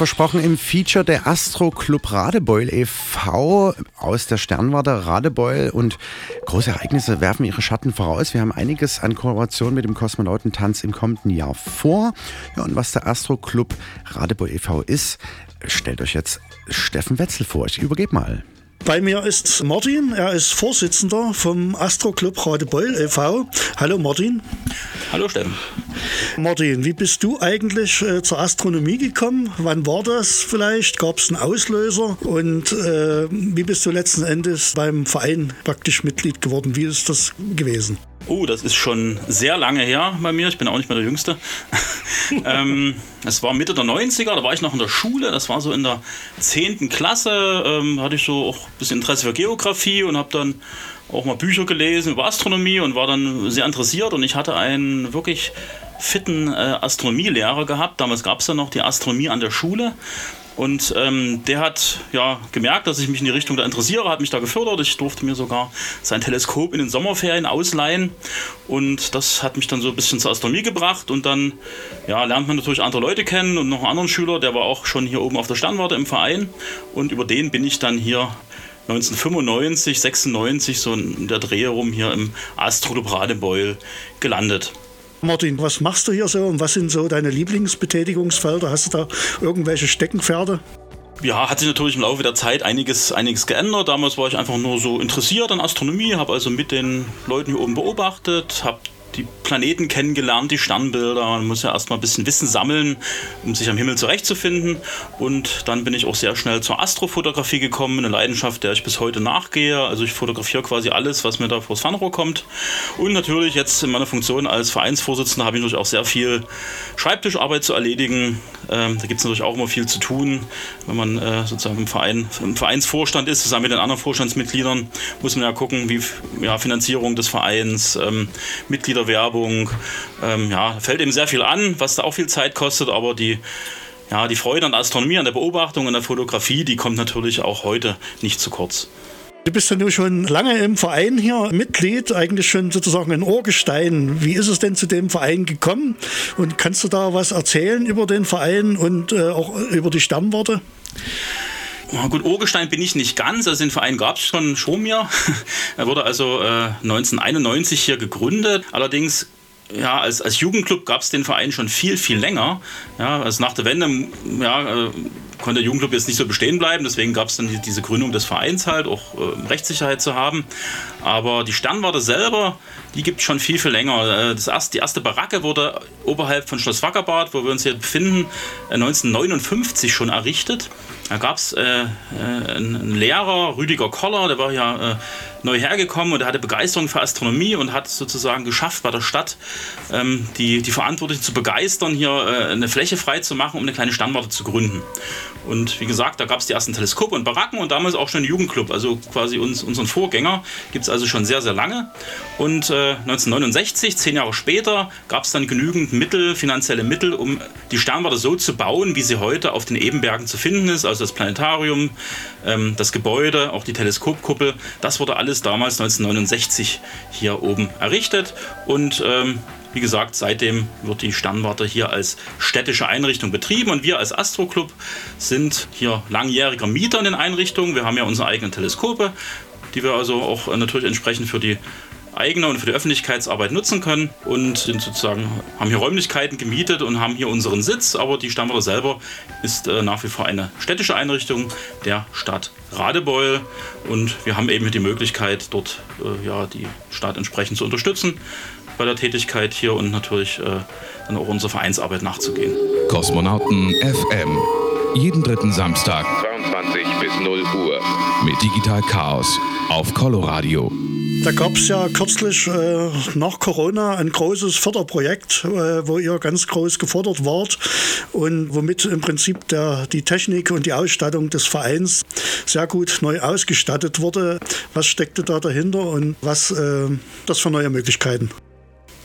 Versprochen im Feature der Astro Club Radebeul e.V. aus der Sternwarte Radebeul und große Ereignisse werfen ihre Schatten voraus. Wir haben einiges an Kooperation mit dem Kosmonautentanz im kommenden Jahr vor. Ja, und was der Astro Club Radebeul e.V. ist, stellt euch jetzt Steffen Wetzel vor. Ich übergebe mal. Bei mir ist Martin, er ist Vorsitzender vom Astro Club Radebeul e.V. Hallo Martin. Hallo Steffen. Martin, wie bist du eigentlich äh, zur Astronomie gekommen? Wann war das vielleicht? Gab es einen Auslöser? Und äh, wie bist du letzten Endes beim Verein praktisch Mitglied geworden? Wie ist das gewesen? Oh, das ist schon sehr lange her bei mir. Ich bin auch nicht mehr der Jüngste. ähm, es war Mitte der 90er, da war ich noch in der Schule. Das war so in der 10. Klasse. Ähm, hatte ich so auch ein bisschen Interesse für Geografie und habe dann auch mal Bücher gelesen über Astronomie und war dann sehr interessiert. Und ich hatte einen wirklich fitten äh, Astronomielehrer gehabt. Damals gab es ja noch die Astronomie an der Schule. Und ähm, der hat ja gemerkt, dass ich mich in die Richtung da interessiere, hat mich da gefördert. Ich durfte mir sogar sein Teleskop in den Sommerferien ausleihen. Und das hat mich dann so ein bisschen zur Astronomie gebracht. Und dann ja, lernt man natürlich andere Leute kennen und noch einen anderen Schüler, der war auch schon hier oben auf der Sternwarte im Verein. Und über den bin ich dann hier 1995, 96 so in der Dreh rum hier im Astrolub Radebeul gelandet. Martin, was machst du hier so und was sind so deine Lieblingsbetätigungsfelder? Hast du da irgendwelche Steckenpferde? Ja, hat sich natürlich im Laufe der Zeit einiges, einiges geändert. Damals war ich einfach nur so interessiert an Astronomie, habe also mit den Leuten hier oben beobachtet, habe die Planeten kennengelernt, die Sternbilder. Man muss ja erstmal ein bisschen Wissen sammeln, um sich am Himmel zurechtzufinden. Und dann bin ich auch sehr schnell zur Astrofotografie gekommen, eine Leidenschaft, der ich bis heute nachgehe. Also ich fotografiere quasi alles, was mir da vors Fernrohr kommt. Und natürlich jetzt in meiner Funktion als Vereinsvorsitzender habe ich natürlich auch sehr viel Schreibtischarbeit zu erledigen. Ähm, da gibt es natürlich auch immer viel zu tun. Wenn man äh, sozusagen im, Verein, im Vereinsvorstand ist, zusammen mit den anderen Vorstandsmitgliedern, muss man ja gucken, wie ja, Finanzierung des Vereins, ähm, Mitglieder Werbung. Ähm, ja, fällt eben sehr viel an, was da auch viel Zeit kostet, aber die, ja, die Freude an Astronomie, an der Beobachtung, an der Fotografie, die kommt natürlich auch heute nicht zu kurz. Du bist ja nur schon lange im Verein hier Mitglied, eigentlich schon sozusagen ein Ohrgestein. Wie ist es denn zu dem Verein gekommen? Und kannst du da was erzählen über den Verein und äh, auch über die Stammworte? Na gut, Urgestein bin ich nicht ganz. Also den Verein gab es schon schon mir. er wurde also äh, 1991 hier gegründet. Allerdings ja, als, als Jugendclub gab es den Verein schon viel, viel länger. Ja, also nach der Wende ja, äh, konnte der Jugendclub jetzt nicht so bestehen bleiben. Deswegen gab es dann die, diese Gründung des Vereins halt, auch äh, Rechtssicherheit zu haben. Aber die Sternwarte selber, die gibt es schon viel, viel länger. Äh, das erste, die erste Baracke wurde oberhalb von Schloss Wackerbad, wo wir uns hier befinden, 1959 äh, schon errichtet. Da gab es äh, äh, einen Lehrer, Rüdiger Koller, der war ja äh, neu hergekommen und er hatte Begeisterung für Astronomie und hat sozusagen geschafft, bei der Stadt ähm, die, die Verantwortlichen zu begeistern, hier äh, eine Fläche frei zu machen, um eine kleine Sternwarte zu gründen. Und wie gesagt, da gab es die ersten Teleskope und Baracken und damals auch schon Jugendclub, also quasi uns, unseren Vorgänger, gibt es also schon sehr, sehr lange. Und äh, 1969, zehn Jahre später, gab es dann genügend Mittel, finanzielle Mittel, um die Sternwarte so zu bauen, wie sie heute auf den Ebenbergen zu finden ist, also das Planetarium, ähm, das Gebäude, auch die Teleskopkuppel. Das wurde alles damals 1969 hier oben errichtet und ähm, wie gesagt, seitdem wird die Sternwarte hier als städtische Einrichtung betrieben und wir als Astroclub sind hier langjähriger Mieter in den Einrichtungen. Wir haben ja unsere eigenen Teleskope, die wir also auch natürlich entsprechend für die eigene und für die Öffentlichkeitsarbeit nutzen können und sind sozusagen, haben hier Räumlichkeiten gemietet und haben hier unseren Sitz, aber die Sternwarte selber ist äh, nach wie vor eine städtische Einrichtung der Stadt Radebeul. Und wir haben eben die Möglichkeit, dort äh, ja, die Stadt entsprechend zu unterstützen bei der Tätigkeit hier und natürlich äh, dann auch unserer Vereinsarbeit nachzugehen. Kosmonauten FM. Jeden dritten Samstag 22 bis 0 Uhr mit Digital Chaos auf Coloradio. Da gab es ja kürzlich äh, nach Corona ein großes Förderprojekt, äh, wo ihr ganz groß gefordert wart und womit im Prinzip der, die Technik und die Ausstattung des Vereins sehr gut neu ausgestattet wurde. Was steckte da dahinter und was äh, das für neue Möglichkeiten?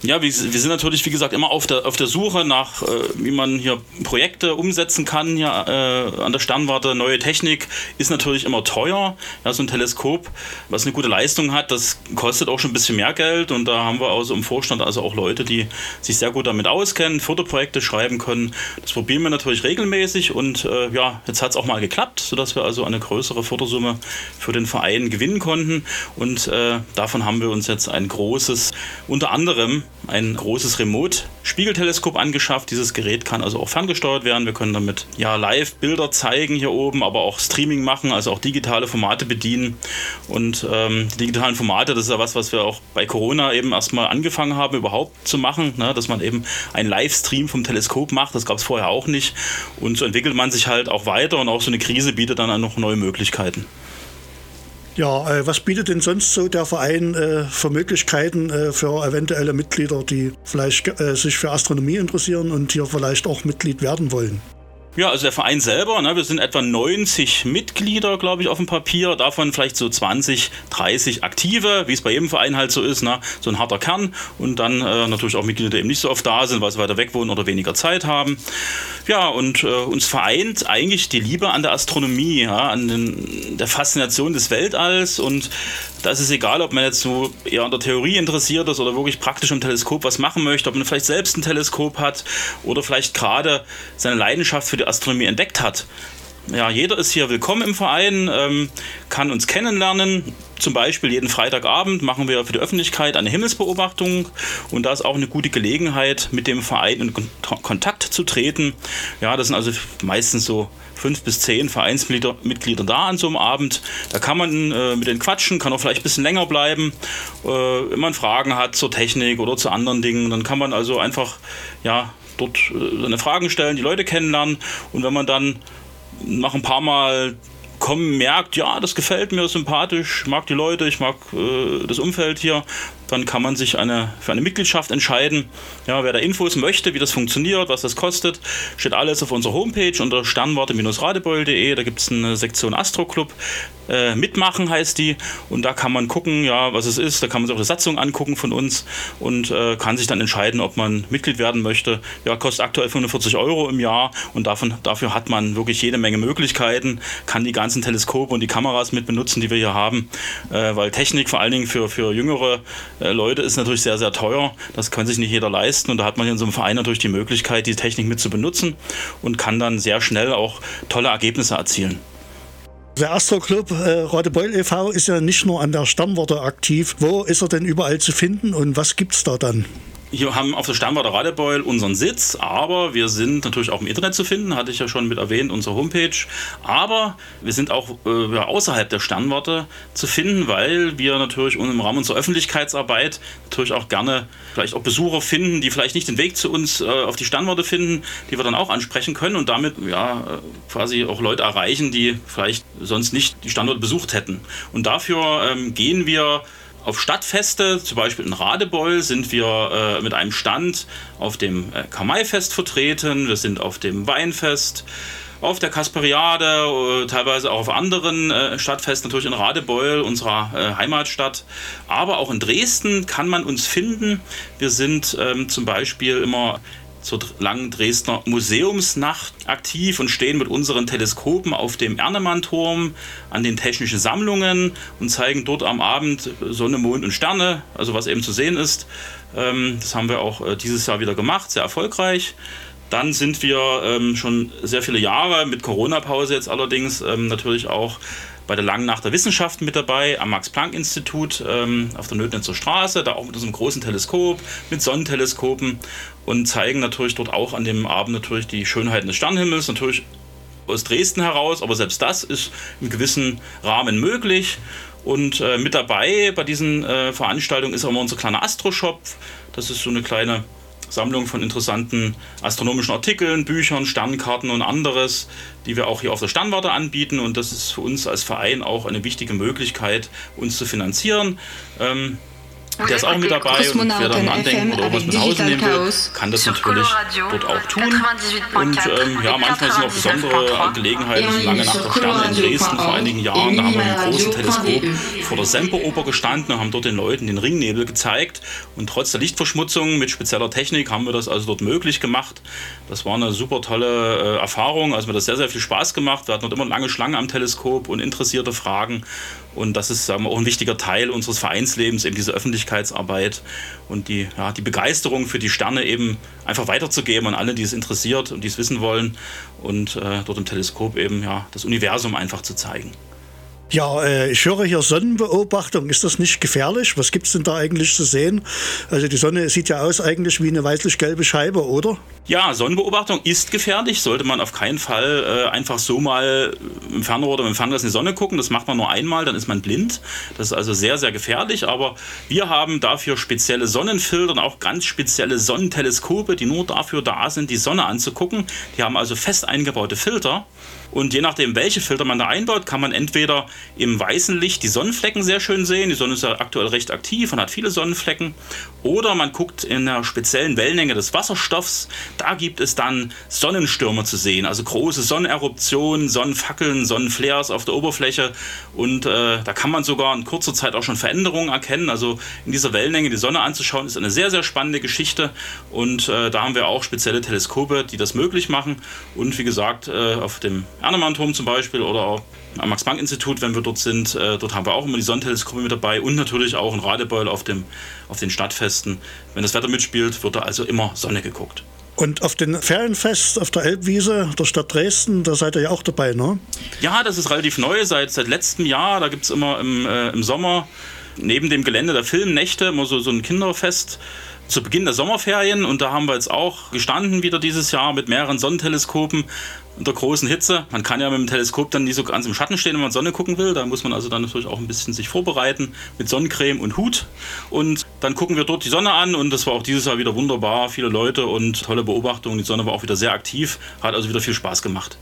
Ja, wir, wir, sind natürlich, wie gesagt, immer auf der, auf der Suche nach, äh, wie man hier Projekte umsetzen kann hier äh, an der Sternwarte. Neue Technik ist natürlich immer teuer. Ja, so ein Teleskop, was eine gute Leistung hat, das kostet auch schon ein bisschen mehr Geld. Und da haben wir also im Vorstand also auch Leute, die sich sehr gut damit auskennen, Förderprojekte schreiben können. Das probieren wir natürlich regelmäßig. Und äh, ja, jetzt hat es auch mal geklappt, sodass wir also eine größere Fördersumme für den Verein gewinnen konnten. Und äh, davon haben wir uns jetzt ein großes, unter anderem ein großes Remote-Spiegelteleskop angeschafft. Dieses Gerät kann also auch ferngesteuert werden. Wir können damit ja live Bilder zeigen hier oben, aber auch Streaming machen, also auch digitale Formate bedienen. Und ähm, die digitalen Formate, das ist ja was, was wir auch bei Corona eben erstmal angefangen haben, überhaupt zu machen, ne? dass man eben einen Livestream vom Teleskop macht. Das gab es vorher auch nicht. Und so entwickelt man sich halt auch weiter und auch so eine Krise bietet dann noch neue Möglichkeiten. Ja, äh, was bietet denn sonst so der Verein äh, für Möglichkeiten äh, für eventuelle Mitglieder, die vielleicht äh, sich für Astronomie interessieren und hier vielleicht auch Mitglied werden wollen? Ja, also der Verein selber, ne, wir sind etwa 90 Mitglieder, glaube ich, auf dem Papier, davon vielleicht so 20, 30 aktive, wie es bei jedem Verein halt so ist, ne, so ein harter Kern und dann äh, natürlich auch Mitglieder, die eben nicht so oft da sind, weil sie weiter weg wohnen oder weniger Zeit haben. Ja, und äh, uns vereint eigentlich die Liebe an der Astronomie, ja, an den, der Faszination des Weltalls und da ist es egal, ob man jetzt so eher an der Theorie interessiert ist oder wirklich praktisch im Teleskop was machen möchte, ob man vielleicht selbst ein Teleskop hat oder vielleicht gerade seine Leidenschaft für die Astronomie entdeckt hat. Ja, jeder ist hier willkommen im Verein, ähm, kann uns kennenlernen. Zum Beispiel jeden Freitagabend machen wir für die Öffentlichkeit eine Himmelsbeobachtung und da ist auch eine gute Gelegenheit, mit dem Verein in Kontakt zu treten. Ja, das sind also meistens so fünf bis zehn Vereinsmitglieder Mitglieder da an so einem Abend. Da kann man äh, mit denen quatschen, kann auch vielleicht ein bisschen länger bleiben. Äh, wenn man Fragen hat zur Technik oder zu anderen Dingen, dann kann man also einfach ja, dort äh, seine Fragen stellen, die Leute kennenlernen und wenn man dann nach ein paar Mal kommen, merkt, ja, das gefällt mir sympathisch, ich mag die Leute, ich mag äh, das Umfeld hier, dann kann man sich eine, für eine Mitgliedschaft entscheiden. Ja, wer da Infos möchte, wie das funktioniert, was das kostet, steht alles auf unserer Homepage unter sternwarte-radebeul.de. Da gibt es eine Sektion Astro Club. Äh, mitmachen heißt die und da kann man gucken, ja, was es ist. Da kann man sich auch die Satzung angucken von uns und äh, kann sich dann entscheiden, ob man Mitglied werden möchte. Ja, kostet aktuell 45 Euro im Jahr und davon, dafür hat man wirklich jede Menge Möglichkeiten, kann die ganzen Teleskope und die Kameras mit benutzen, die wir hier haben, äh, weil Technik vor allen Dingen für, für jüngere Leute ist natürlich sehr, sehr teuer. Das kann sich nicht jeder leisten und da hat man in so einem Verein natürlich die Möglichkeit, die Technik mit zu benutzen und kann dann sehr schnell auch tolle Ergebnisse erzielen. Der Astro Club äh, Radebeul e.V. ist ja nicht nur an der Sternwarte aktiv. Wo ist er denn überall zu finden und was gibt es da dann? Hier haben auf der Sternwarte Radebeul unseren Sitz, aber wir sind natürlich auch im Internet zu finden, hatte ich ja schon mit erwähnt, unsere Homepage. Aber wir sind auch äh, außerhalb der Sternwarte zu finden, weil wir natürlich im Rahmen unserer Öffentlichkeitsarbeit natürlich auch gerne vielleicht auch Besucher finden, die vielleicht nicht den Weg zu uns äh, auf die Sternwarte finden, die wir dann auch ansprechen können und damit ja äh, quasi auch Leute erreichen, die vielleicht sonst nicht die Standorte besucht hätten. Und dafür ähm, gehen wir auf Stadtfeste, zum Beispiel in Radebeul, sind wir äh, mit einem Stand auf dem äh, Kamaifest vertreten. Wir sind auf dem Weinfest, auf der Kasperiade, äh, teilweise auch auf anderen äh, Stadtfesten, natürlich in Radebeul, unserer äh, Heimatstadt. Aber auch in Dresden kann man uns finden. Wir sind ähm, zum Beispiel immer zur langen Dresdner Museumsnacht aktiv und stehen mit unseren Teleskopen auf dem Ernemann-Turm an den technischen Sammlungen und zeigen dort am Abend Sonne, Mond und Sterne, also was eben zu sehen ist. Ähm, das haben wir auch äh, dieses Jahr wieder gemacht, sehr erfolgreich. Dann sind wir ähm, schon sehr viele Jahre mit Corona-Pause jetzt allerdings ähm, natürlich auch bei der Langen Nacht der Wissenschaften mit dabei, am Max-Planck-Institut ähm, auf der Nötnitzer Straße, da auch mit einem großen Teleskop, mit Sonnenteleskopen und zeigen natürlich dort auch an dem Abend natürlich die Schönheiten des Sternhimmels, natürlich aus Dresden heraus, aber selbst das ist im gewissen Rahmen möglich. Und äh, mit dabei bei diesen äh, Veranstaltungen ist auch immer unser kleiner Astro-Shop. Das ist so eine kleine Sammlung von interessanten astronomischen Artikeln, Büchern, Sternkarten und anderes, die wir auch hier auf der Sternwarte anbieten. Und das ist für uns als Verein auch eine wichtige Möglichkeit, uns zu finanzieren. Ähm, der ist auch mit dabei und wer dann andenken oder irgendwas mit nach Hause nehmen will, kann das natürlich dort auch tun. Und ähm, ja, manchmal sind auch besondere Gelegenheiten, lange nach der Sterne in Dresden vor einigen Jahren, da haben wir mit einem großen Teleskop vor der Semperoper gestanden und haben dort den Leuten den Ringnebel gezeigt. Und trotz der Lichtverschmutzung mit spezieller Technik haben wir das also dort möglich gemacht. Das war eine super tolle äh, Erfahrung, also mir hat das sehr, sehr viel Spaß gemacht. Wir hatten dort immer lange Schlangen am Teleskop und interessierte Fragen. Und das ist sagen wir, auch ein wichtiger Teil unseres Vereinslebens, eben diese Öffentlichkeitsarbeit und die, ja, die Begeisterung für die Sterne eben einfach weiterzugeben an alle, die es interessiert und die es wissen wollen und äh, dort im Teleskop eben ja, das Universum einfach zu zeigen. Ja, äh, ich höre hier Sonnenbeobachtung. Ist das nicht gefährlich? Was gibt es denn da eigentlich zu sehen? Also die Sonne sieht ja aus eigentlich wie eine weißlich-gelbe Scheibe, oder? Ja, Sonnenbeobachtung ist gefährlich. Sollte man auf keinen Fall äh, einfach so mal im Fernrohr oder im Fernglas in die Sonne gucken. Das macht man nur einmal, dann ist man blind. Das ist also sehr, sehr gefährlich. Aber wir haben dafür spezielle Sonnenfilter und auch ganz spezielle Sonnenteleskope, die nur dafür da sind, die Sonne anzugucken. Die haben also fest eingebaute Filter. Und je nachdem, welche Filter man da einbaut, kann man entweder im weißen Licht die Sonnenflecken sehr schön sehen. Die Sonne ist ja aktuell recht aktiv und hat viele Sonnenflecken. Oder man guckt in einer speziellen Wellenlänge des Wasserstoffs. Da gibt es dann Sonnenstürme zu sehen. Also große Sonneneruptionen, Sonnenfackeln, Sonnenflares auf der Oberfläche. Und äh, da kann man sogar in kurzer Zeit auch schon Veränderungen erkennen. Also in dieser Wellenlänge die Sonne anzuschauen, ist eine sehr, sehr spannende Geschichte. Und äh, da haben wir auch spezielle Teleskope, die das möglich machen. Und wie gesagt, äh, auf dem Ernemann-Turm zum Beispiel oder auch am Max-Planck-Institut, wenn wir dort sind. Äh, dort haben wir auch immer die Sonnenteleskope mit dabei und natürlich auch ein Radebeul auf, dem, auf den Stadtfesten. Wenn das Wetter mitspielt, wird da also immer Sonne geguckt. Und auf den Ferienfest auf der Elbwiese der Stadt Dresden, da seid ihr ja auch dabei, ne? Ja, das ist relativ neu, seit, seit letztem Jahr. Da gibt es immer im, äh, im Sommer neben dem Gelände der Filmnächte immer so, so ein Kinderfest zu Beginn der Sommerferien und da haben wir jetzt auch gestanden wieder dieses Jahr mit mehreren Sonnenteleskopen unter großen Hitze. Man kann ja mit dem Teleskop dann nicht so ganz im Schatten stehen, wenn man Sonne gucken will. Da muss man also dann natürlich auch ein bisschen sich vorbereiten mit Sonnencreme und Hut. Und dann gucken wir dort die Sonne an und das war auch dieses Jahr wieder wunderbar. Viele Leute und tolle Beobachtungen. Die Sonne war auch wieder sehr aktiv, hat also wieder viel Spaß gemacht.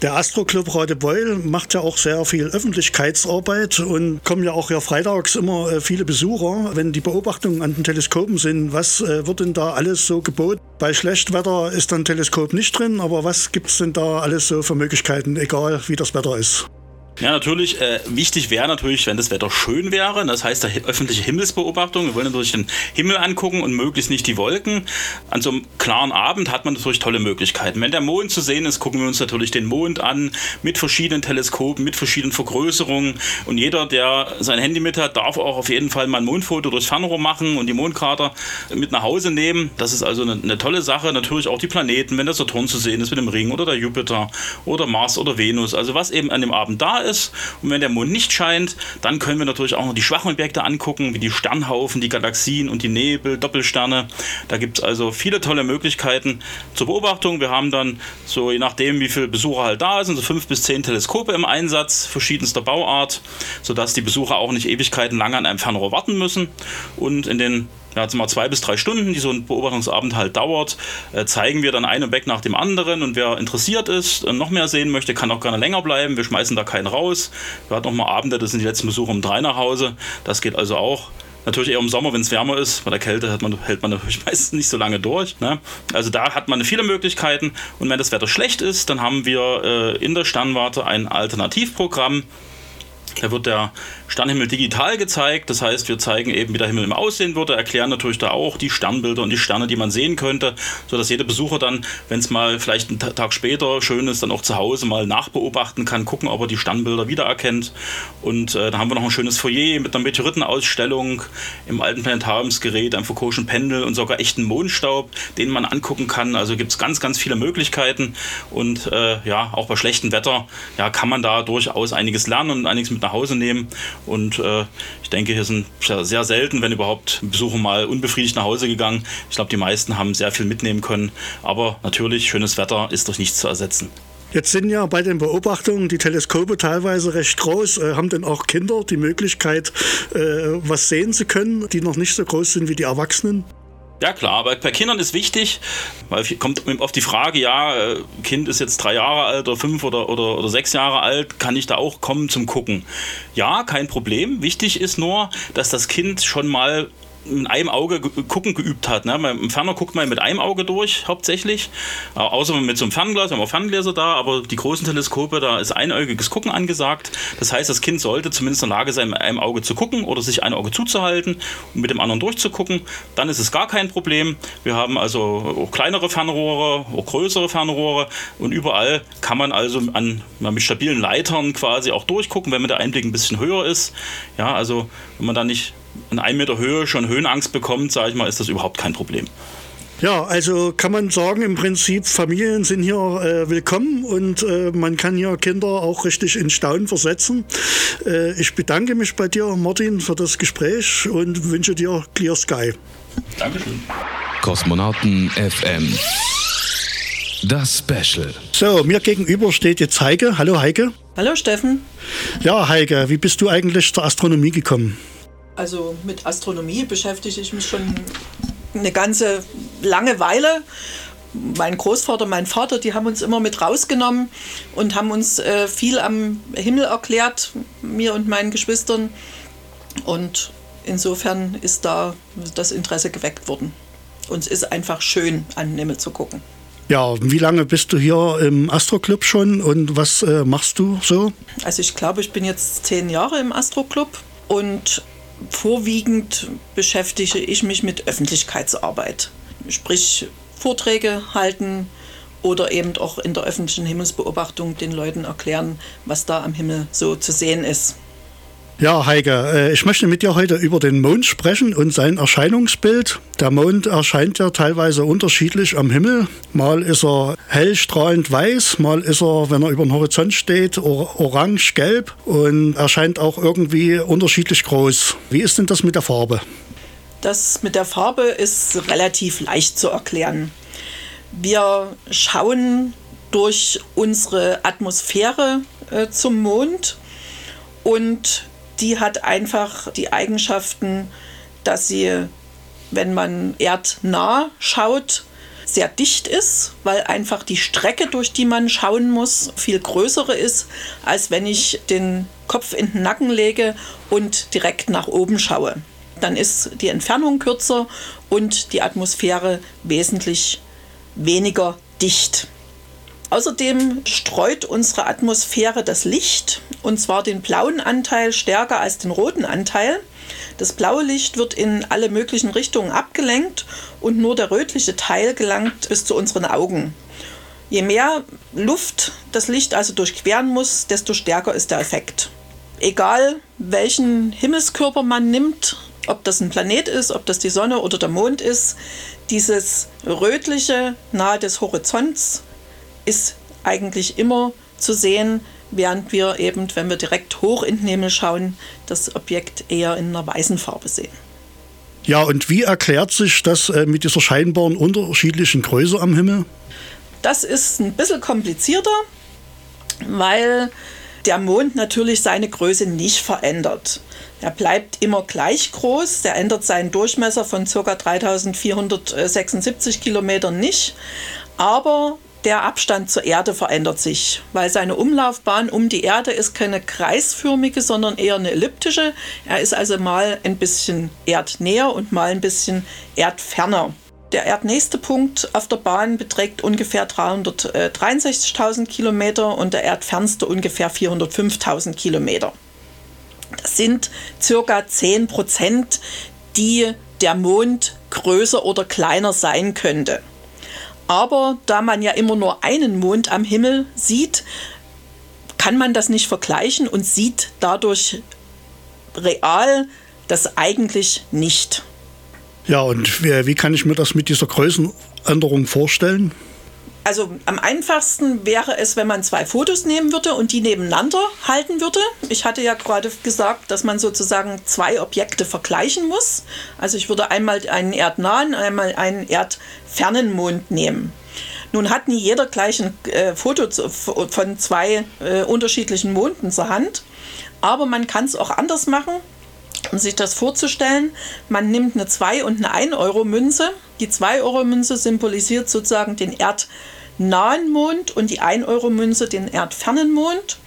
Der Astro-Club Radebeul macht ja auch sehr viel Öffentlichkeitsarbeit und kommen ja auch ja freitags immer äh, viele Besucher. Wenn die Beobachtungen an den Teleskopen sind, was äh, wird denn da alles so geboten? Bei Schlechtwetter ist dann Teleskop nicht drin, aber was gibt es denn da alles so für Möglichkeiten, egal wie das Wetter ist? Ja, natürlich. Äh, wichtig wäre natürlich, wenn das Wetter schön wäre. Das heißt, der öffentliche Himmelsbeobachtung. Wir wollen natürlich den Himmel angucken und möglichst nicht die Wolken. An so einem klaren Abend hat man natürlich tolle Möglichkeiten. Wenn der Mond zu sehen ist, gucken wir uns natürlich den Mond an mit verschiedenen Teleskopen, mit verschiedenen Vergrößerungen. Und jeder, der sein Handy mit hat, darf auch auf jeden Fall mal ein Mondfoto durchs Fernrohr machen und die Mondkrater mit nach Hause nehmen. Das ist also eine, eine tolle Sache. Natürlich auch die Planeten, wenn der Saturn zu sehen ist mit dem Ring oder der Jupiter oder Mars oder Venus. Also was eben an dem Abend da ist ist. Und wenn der Mond nicht scheint, dann können wir natürlich auch noch die schwachen Objekte angucken, wie die Sternhaufen, die Galaxien und die Nebel, Doppelsterne. Da gibt es also viele tolle Möglichkeiten zur Beobachtung. Wir haben dann so, je nachdem, wie viele Besucher halt da sind, so fünf bis zehn Teleskope im Einsatz, verschiedenster Bauart, sodass die Besucher auch nicht Ewigkeiten lang an einem Fernrohr warten müssen. Und in den ja, jetzt mal zwei bis drei Stunden, die so ein Beobachtungsabend halt dauert, äh, zeigen wir dann ein Objekt nach dem anderen und wer interessiert ist und noch mehr sehen möchte, kann auch gerne länger bleiben. Wir schmeißen da keinen raus. Wir hatten noch mal Abende, das sind die letzten Besucher um drei nach Hause. Das geht also auch. Natürlich eher im Sommer, wenn es wärmer ist. Bei der Kälte hat man, hält man natürlich meistens nicht so lange durch. Ne? Also da hat man viele Möglichkeiten. Und wenn das Wetter schlecht ist, dann haben wir äh, in der Sternwarte ein Alternativprogramm. Da wird der Sternhimmel digital gezeigt. Das heißt, wir zeigen eben, wie der Himmel im Aussehen würde, erklären natürlich da auch die Sternbilder und die Sterne, die man sehen könnte, sodass jeder Besucher dann, wenn es mal vielleicht einen Tag später schön ist, dann auch zu Hause mal nachbeobachten kann, gucken, ob er die Sternbilder wiedererkennt. Und äh, dann haben wir noch ein schönes Foyer mit einer Meteoritenausstellung im alten Planetariumsgerät, einem Foucault'schen Pendel und sogar echten Mondstaub, den man angucken kann. Also gibt es ganz, ganz viele Möglichkeiten. Und äh, ja, auch bei schlechtem Wetter ja, kann man da durchaus einiges lernen und einiges mit nach Hause nehmen. Und äh, ich denke, hier sind sehr selten, wenn überhaupt, Besucher mal unbefriedigt nach Hause gegangen. Ich glaube, die meisten haben sehr viel mitnehmen können. Aber natürlich, schönes Wetter ist durch nichts zu ersetzen. Jetzt sind ja bei den Beobachtungen die Teleskope teilweise recht groß. Äh, haben denn auch Kinder die Möglichkeit, äh, was sehen zu können, die noch nicht so groß sind wie die Erwachsenen? Ja klar, aber bei Kindern ist wichtig, weil kommt auf die Frage, ja, äh, Kind ist jetzt drei Jahre alt oder fünf oder, oder, oder sechs Jahre alt, kann ich da auch kommen zum Gucken? Ja, kein Problem. Wichtig ist nur, dass das Kind schon mal mit einem Auge gucken geübt hat. Ne? Im Ferner guckt man mit einem Auge durch, hauptsächlich. Außer mit so einem Fernglas, wir haben auch Ferngläser da, aber die großen Teleskope, da ist einäugiges Gucken angesagt. Das heißt, das Kind sollte zumindest in der Lage sein, mit einem Auge zu gucken oder sich ein Auge zuzuhalten und mit dem anderen durchzugucken. Dann ist es gar kein Problem. Wir haben also auch kleinere Fernrohre, auch größere Fernrohre und überall kann man also an, mit stabilen Leitern quasi auch durchgucken, wenn man der Einblick ein bisschen höher ist. Ja, also wenn man da nicht in einem Meter Höhe schon Höhenangst bekommt, sage ich mal, ist das überhaupt kein Problem. Ja, also kann man sagen, im Prinzip Familien sind hier äh, willkommen und äh, man kann hier Kinder auch richtig in Staunen versetzen. Äh, ich bedanke mich bei dir, Martin, für das Gespräch und wünsche dir Clear Sky. Dankeschön. Kosmonauten FM. Das Special. So, mir gegenüber steht jetzt Heike. Hallo Heike. Hallo Steffen. Ja, Heike, wie bist du eigentlich zur Astronomie gekommen? Also mit Astronomie beschäftige ich mich schon eine ganze lange Weile. Mein Großvater, mein Vater, die haben uns immer mit rausgenommen und haben uns äh, viel am Himmel erklärt, mir und meinen Geschwistern. Und insofern ist da das Interesse geweckt worden. Und es ist einfach schön, an den Himmel zu gucken. Ja, wie lange bist du hier im Astro-Club schon und was äh, machst du so? Also ich glaube, ich bin jetzt zehn Jahre im Astro-Club und vorwiegend beschäftige ich mich mit Öffentlichkeitsarbeit. Sprich Vorträge halten oder eben auch in der öffentlichen Himmelsbeobachtung den Leuten erklären, was da am Himmel so zu sehen ist. Ja, Heike, äh, ich möchte mit dir heute über den Mond sprechen und sein Erscheinungsbild. Der Mond erscheint ja teilweise unterschiedlich am Himmel. Mal ist er hell strahlend weiß, mal ist er, wenn er über den Horizont steht, orange, gelb und erscheint auch irgendwie unterschiedlich groß. Wie ist denn das mit der Farbe? Das mit der Farbe ist relativ leicht zu erklären. Wir schauen durch unsere Atmosphäre äh, zum Mond und die hat einfach die Eigenschaften, dass sie, wenn man erdnah schaut, sehr dicht ist, weil einfach die Strecke, durch die man schauen muss, viel größere ist, als wenn ich den Kopf in den Nacken lege und direkt nach oben schaue. Dann ist die Entfernung kürzer und die Atmosphäre wesentlich weniger dicht. Außerdem streut unsere Atmosphäre das Licht, und zwar den blauen Anteil stärker als den roten Anteil. Das blaue Licht wird in alle möglichen Richtungen abgelenkt und nur der rötliche Teil gelangt bis zu unseren Augen. Je mehr Luft das Licht also durchqueren muss, desto stärker ist der Effekt. Egal welchen Himmelskörper man nimmt, ob das ein Planet ist, ob das die Sonne oder der Mond ist, dieses rötliche nahe des Horizonts ist eigentlich immer zu sehen, während wir eben, wenn wir direkt hoch in den Himmel schauen, das Objekt eher in einer weißen Farbe sehen. Ja, und wie erklärt sich das äh, mit dieser scheinbaren unterschiedlichen Größe am Himmel? Das ist ein bisschen komplizierter, weil der Mond natürlich seine Größe nicht verändert. Er bleibt immer gleich groß, der ändert seinen Durchmesser von ca. 3476 Kilometern nicht, aber der Abstand zur Erde verändert sich, weil seine Umlaufbahn um die Erde ist keine kreisförmige, sondern eher eine elliptische. Er ist also mal ein bisschen erdnäher und mal ein bisschen erdferner. Der erdnächste Punkt auf der Bahn beträgt ungefähr 363.000 Kilometer und der erdfernste ungefähr 405.000 Kilometer. Das sind circa 10 Prozent, die der Mond größer oder kleiner sein könnte. Aber da man ja immer nur einen Mond am Himmel sieht, kann man das nicht vergleichen und sieht dadurch real das eigentlich nicht. Ja, und wie, kann ich mir das mit dieser Größenänderung vorstellen? Also am einfachsten wäre es, wenn man zwei Fotos nehmen würde und die nebeneinander halten würde. Ich hatte ja gerade gesagt, dass man sozusagen zwei Objekte vergleichen muss. Also ich würde einmal einen erdnahen, einmal einen erdfernen Mond nehmen. Nun hat nie jeder gleich ein äh, Foto von zwei äh, unterschiedlichen Monden zur Hand, aber man kann es auch anders machen. Um sich das vorzustellen, man nimmt eine 2 und eine 1-Euro-Münze. Die 2-Euro-Münze symbolisiert sozusagen den erdnahen Mond und die 1-Euro-Münze den erdfernen Mond.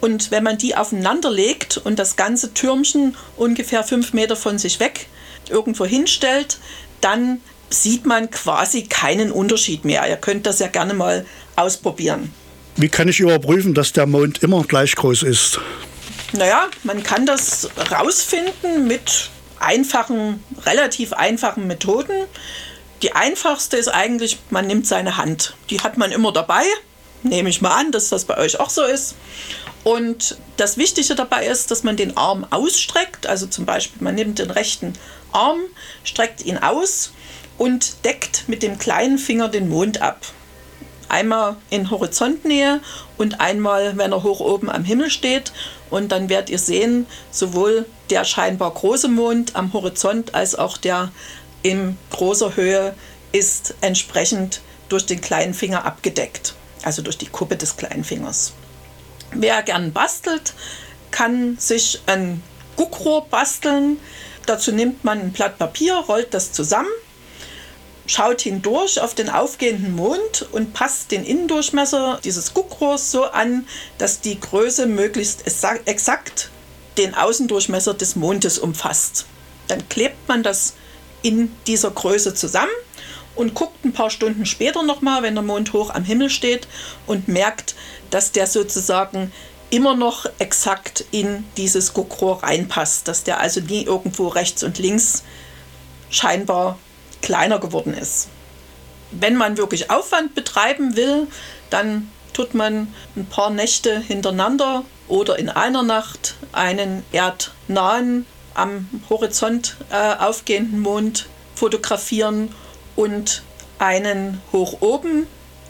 Und wenn man die aufeinander legt und das ganze Türmchen ungefähr fünf Meter von sich weg irgendwo hinstellt, dann sieht man quasi keinen Unterschied mehr. Ihr könnt das ja gerne mal ausprobieren. Wie kann ich überprüfen, dass der Mond immer gleich groß ist? Naja, man kann das rausfinden mit einfachen, relativ einfachen Methoden. Die einfachste ist eigentlich, man nimmt seine Hand. Die hat man immer dabei. Nehme ich mal an, dass das bei euch auch so ist. Und das Wichtige dabei ist, dass man den Arm ausstreckt. Also zum Beispiel, man nimmt den rechten Arm, streckt ihn aus und deckt mit dem kleinen Finger den Mond ab. Einmal in Horizontnähe und einmal, wenn er hoch oben am Himmel steht. Und dann werdet ihr sehen, sowohl der scheinbar große Mond am Horizont als auch der in großer Höhe ist entsprechend durch den kleinen Finger abgedeckt. Also durch die Kuppe des kleinen Fingers. Wer gern bastelt, kann sich ein Guckrohr basteln. Dazu nimmt man ein Blatt Papier, rollt das zusammen, schaut hindurch auf den aufgehenden Mond und passt den Innendurchmesser dieses Guckrohrs so an, dass die Größe möglichst exakt den Außendurchmesser des Mondes umfasst. Dann klebt man das in dieser Größe zusammen und guckt ein paar Stunden später nochmal, wenn der Mond hoch am Himmel steht und merkt, dass der sozusagen immer noch exakt in dieses Guckrohr reinpasst, dass der also nie irgendwo rechts und links scheinbar kleiner geworden ist. Wenn man wirklich Aufwand betreiben will, dann tut man ein paar Nächte hintereinander oder in einer Nacht einen erdnahen, am Horizont äh, aufgehenden Mond fotografieren und einen hoch oben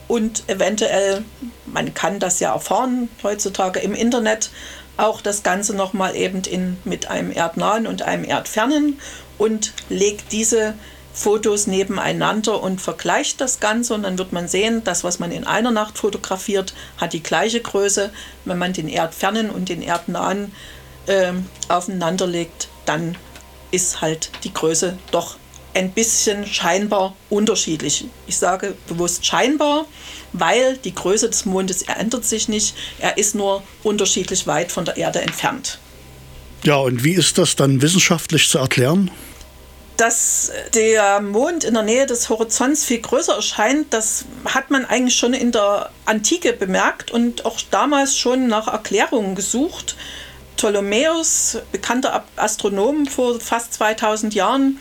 und eventuell, man kann das ja erfahren heutzutage im Internet, auch das Ganze nochmal eben in, mit einem erdnahen und einem erdfernen und legt diese Fotos nebeneinander und vergleicht das Ganze und dann wird man sehen, das, was man in einer Nacht fotografiert, hat die gleiche Größe. Wenn man den erdfernen und den erdnahen äh, aufeinander legt, dann ist halt die Größe doch ein bisschen scheinbar unterschiedlich. Ich sage bewusst scheinbar, weil die Größe des Mondes ändert sich nicht. Er ist nur unterschiedlich weit von der Erde entfernt. Ja, und wie ist das dann wissenschaftlich zu erklären? Dass der Mond in der Nähe des Horizonts viel größer erscheint, das hat man eigentlich schon in der Antike bemerkt und auch damals schon nach Erklärungen gesucht. Ptolemäus, bekannter Astronom vor fast 2000 Jahren,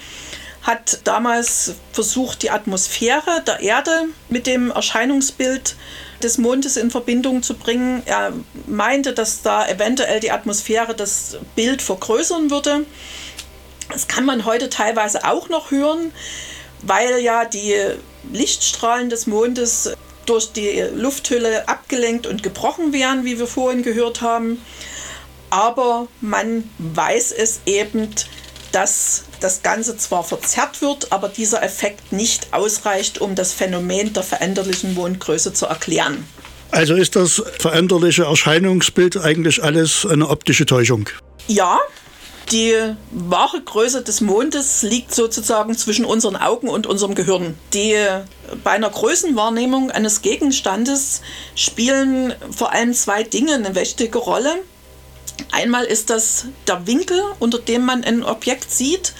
hat damals versucht, die Atmosphäre der Erde mit dem Erscheinungsbild des Mondes in Verbindung zu bringen. Er meinte, dass da eventuell die Atmosphäre das Bild vergrößern würde. Das kann man heute teilweise auch noch hören, weil ja die Lichtstrahlen des Mondes durch die Lufthülle abgelenkt und gebrochen wären, wie wir vorhin gehört haben. Aber man weiß es eben, dass das Ganze zwar verzerrt wird, aber dieser Effekt nicht ausreicht, um das Phänomen der veränderlichen Mondgröße zu erklären. Also ist das veränderliche Erscheinungsbild eigentlich alles eine optische Täuschung? Ja, die wahre Größe des Mondes liegt sozusagen zwischen unseren Augen und unserem Gehirn. Die bei einer Größenwahrnehmung eines Gegenstandes spielen vor allem zwei Dinge eine wichtige Rolle. Einmal ist das der Winkel, unter dem man ein Objekt sieht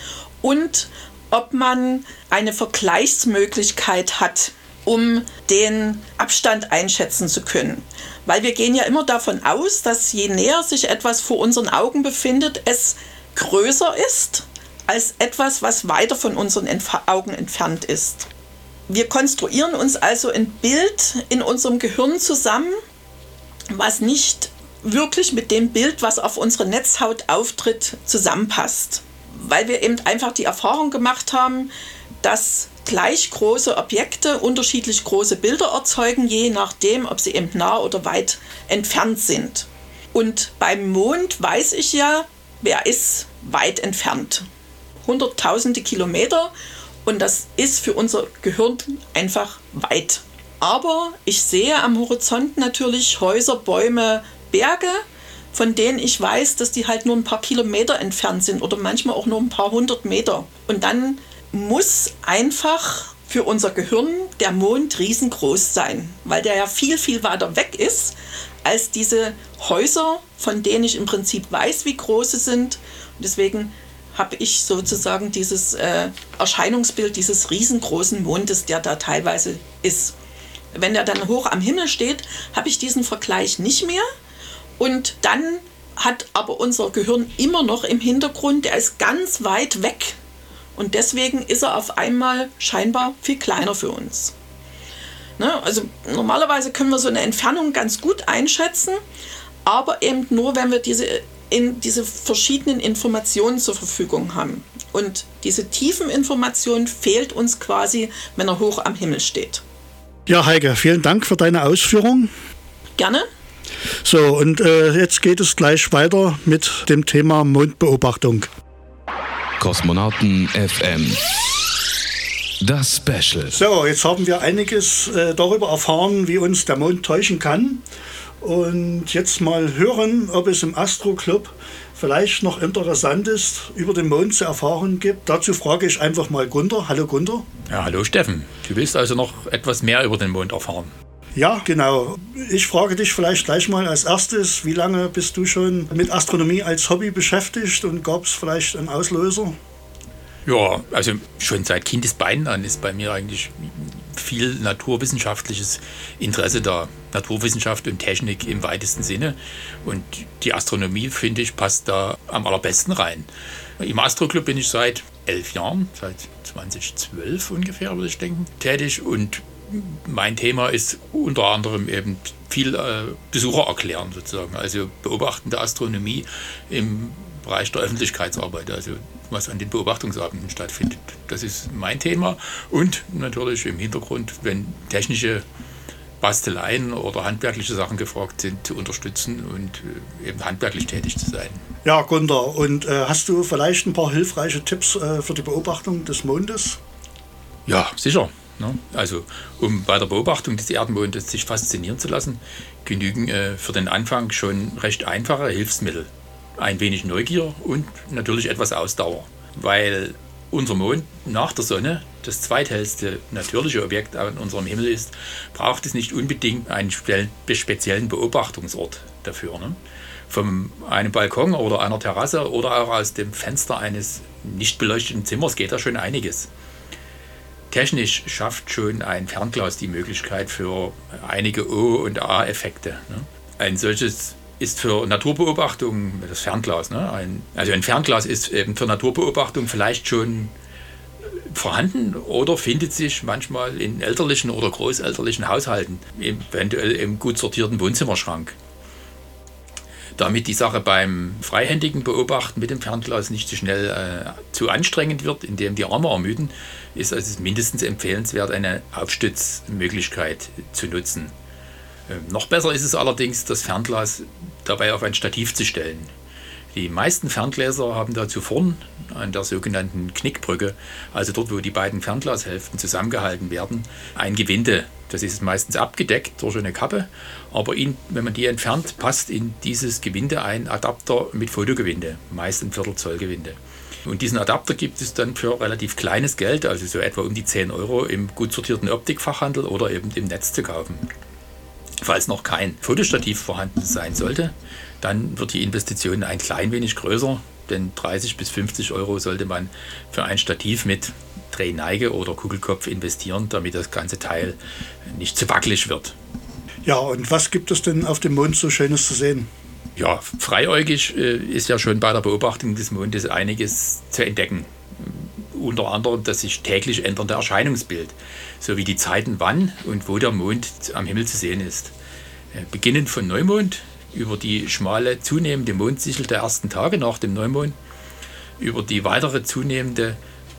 und ob man eine Vergleichsmöglichkeit hat, um den Abstand einschätzen zu können. Weil wir gehen ja immer davon aus, dass je näher sich etwas vor unseren Augen befindet, es größer ist als etwas, was weiter von unseren Entf Augen entfernt ist. Wir konstruieren uns also ein Bild in unserem Gehirn zusammen, was nicht wirklich mit dem Bild, was auf unserer Netzhaut auftritt, zusammenpasst. Weil wir eben einfach die Erfahrung gemacht haben, dass gleich große Objekte unterschiedlich große Bilder erzeugen, je nachdem, ob sie eben nah oder weit entfernt sind. Und beim Mond weiß ich ja, wer ist weit entfernt. Hunderttausende Kilometer und das ist für unser Gehirn einfach weit. Aber ich sehe am Horizont natürlich Häuser, Bäume, Berge von denen ich weiß, dass die halt nur ein paar Kilometer entfernt sind oder manchmal auch nur ein paar hundert Meter. Und dann muss einfach für unser Gehirn der Mond riesengroß sein, weil der ja viel, viel weiter weg ist als diese Häuser, von denen ich im Prinzip weiß, wie groß sie sind. Und deswegen habe ich sozusagen dieses äh, Erscheinungsbild dieses riesengroßen Mondes, der da teilweise ist. Wenn er dann hoch am Himmel steht, habe ich diesen Vergleich nicht mehr. Und dann hat aber unser Gehirn immer noch im Hintergrund, der ist ganz weit weg. Und deswegen ist er auf einmal scheinbar viel kleiner für uns. Ne? Also normalerweise können wir so eine Entfernung ganz gut einschätzen, aber eben nur, wenn wir diese, in, diese verschiedenen Informationen zur Verfügung haben. Und diese tiefen Informationen fehlt uns quasi, wenn er hoch am Himmel steht. Ja, Heike, vielen Dank für deine Ausführung. Gerne. So, und äh, jetzt geht es gleich weiter mit dem Thema Mondbeobachtung. Kosmonauten FM. Das Special. So, jetzt haben wir einiges äh, darüber erfahren, wie uns der Mond täuschen kann. Und jetzt mal hören, ob es im Astro Club vielleicht noch interessant ist, über den Mond zu erfahren gibt. Dazu frage ich einfach mal Gunter. Hallo Gunter. Ja, hallo Steffen. Du willst also noch etwas mehr über den Mond erfahren? Ja, genau. Ich frage dich vielleicht gleich mal als erstes, wie lange bist du schon mit Astronomie als Hobby beschäftigt und gab es vielleicht einen Auslöser? Ja, also schon seit Kindesbeinen an ist bei mir eigentlich viel naturwissenschaftliches Interesse da. Naturwissenschaft und Technik im weitesten Sinne. Und die Astronomie, finde ich, passt da am allerbesten rein. Im Astroclub bin ich seit elf Jahren, seit 2012 ungefähr, würde ich denken, tätig. Und mein Thema ist unter anderem eben viel äh, Besucher erklären sozusagen, also beobachtende Astronomie im Bereich der Öffentlichkeitsarbeit, also was an den Beobachtungsabenden stattfindet. Das ist mein Thema und natürlich im Hintergrund, wenn technische Basteleien oder handwerkliche Sachen gefragt sind, zu unterstützen und äh, eben handwerklich tätig zu sein. Ja, Gunter, und äh, hast du vielleicht ein paar hilfreiche Tipps äh, für die Beobachtung des Mondes? Ja, sicher. Ne? Also, um bei der Beobachtung des Erdenmondes sich faszinieren zu lassen, genügen äh, für den Anfang schon recht einfache Hilfsmittel. Ein wenig Neugier und natürlich etwas Ausdauer. Weil unser Mond nach der Sonne das zweithellste natürliche Objekt an unserem Himmel ist, braucht es nicht unbedingt einen speziellen Beobachtungsort dafür. Ne? Von einem Balkon oder einer Terrasse oder auch aus dem Fenster eines nicht beleuchteten Zimmers geht da schon einiges. Technisch schafft schon ein Fernglas die Möglichkeit für einige O- und A-Effekte. Ne? Ein solches ist für Naturbeobachtung das Fernglas. Ne? Ein, also ein Fernglas ist eben für Naturbeobachtung vielleicht schon vorhanden oder findet sich manchmal in elterlichen oder großelterlichen Haushalten, eventuell im gut sortierten Wohnzimmerschrank. Damit die Sache beim freihändigen Beobachten mit dem Fernglas nicht zu schnell äh, zu anstrengend wird, indem die Arme ermüden, ist es mindestens empfehlenswert, eine Aufstützmöglichkeit zu nutzen. Ähm, noch besser ist es allerdings, das Fernglas dabei auf ein Stativ zu stellen. Die meisten Ferngläser haben dazu vorn an der sogenannten Knickbrücke, also dort, wo die beiden Fernglashälften zusammengehalten werden, ein Gewinde. Das ist meistens abgedeckt durch eine Kappe, aber in, wenn man die entfernt, passt in dieses Gewinde ein Adapter mit Fotogewinde, meist ein Viertel Zoll Gewinde. Und diesen Adapter gibt es dann für relativ kleines Geld, also so etwa um die 10 Euro, im gut sortierten Optikfachhandel oder eben im Netz zu kaufen. Falls noch kein Fotostativ vorhanden sein sollte, dann wird die Investition ein klein wenig größer, denn 30 bis 50 Euro sollte man für ein Stativ mit Drehneige oder Kugelkopf investieren, damit das ganze Teil nicht zu wackelig wird. Ja, und was gibt es denn auf dem Mond so Schönes zu sehen? Ja, freiäugig äh, ist ja schon bei der Beobachtung des Mondes einiges zu entdecken. Unter anderem das sich täglich ändernde Erscheinungsbild, sowie die Zeiten, wann und wo der Mond am Himmel zu sehen ist. Äh, beginnend von Neumond über die schmale zunehmende Mondsichel der ersten Tage nach dem Neumond, über die weitere zunehmende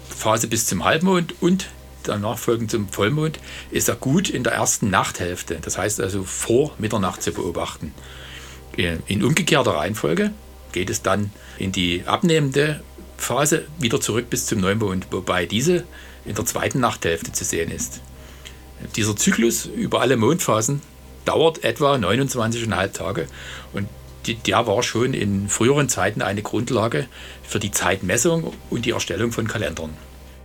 Phase bis zum Halbmond und danach folgend zum Vollmond, ist er gut in der ersten Nachthälfte, das heißt also vor Mitternacht zu beobachten. In umgekehrter Reihenfolge geht es dann in die abnehmende Phase wieder zurück bis zum Neumond, wobei diese in der zweiten Nachthälfte zu sehen ist. Dieser Zyklus über alle Mondphasen dauert etwa 29,5 Tage und der war schon in früheren Zeiten eine Grundlage für die Zeitmessung und die Erstellung von Kalendern.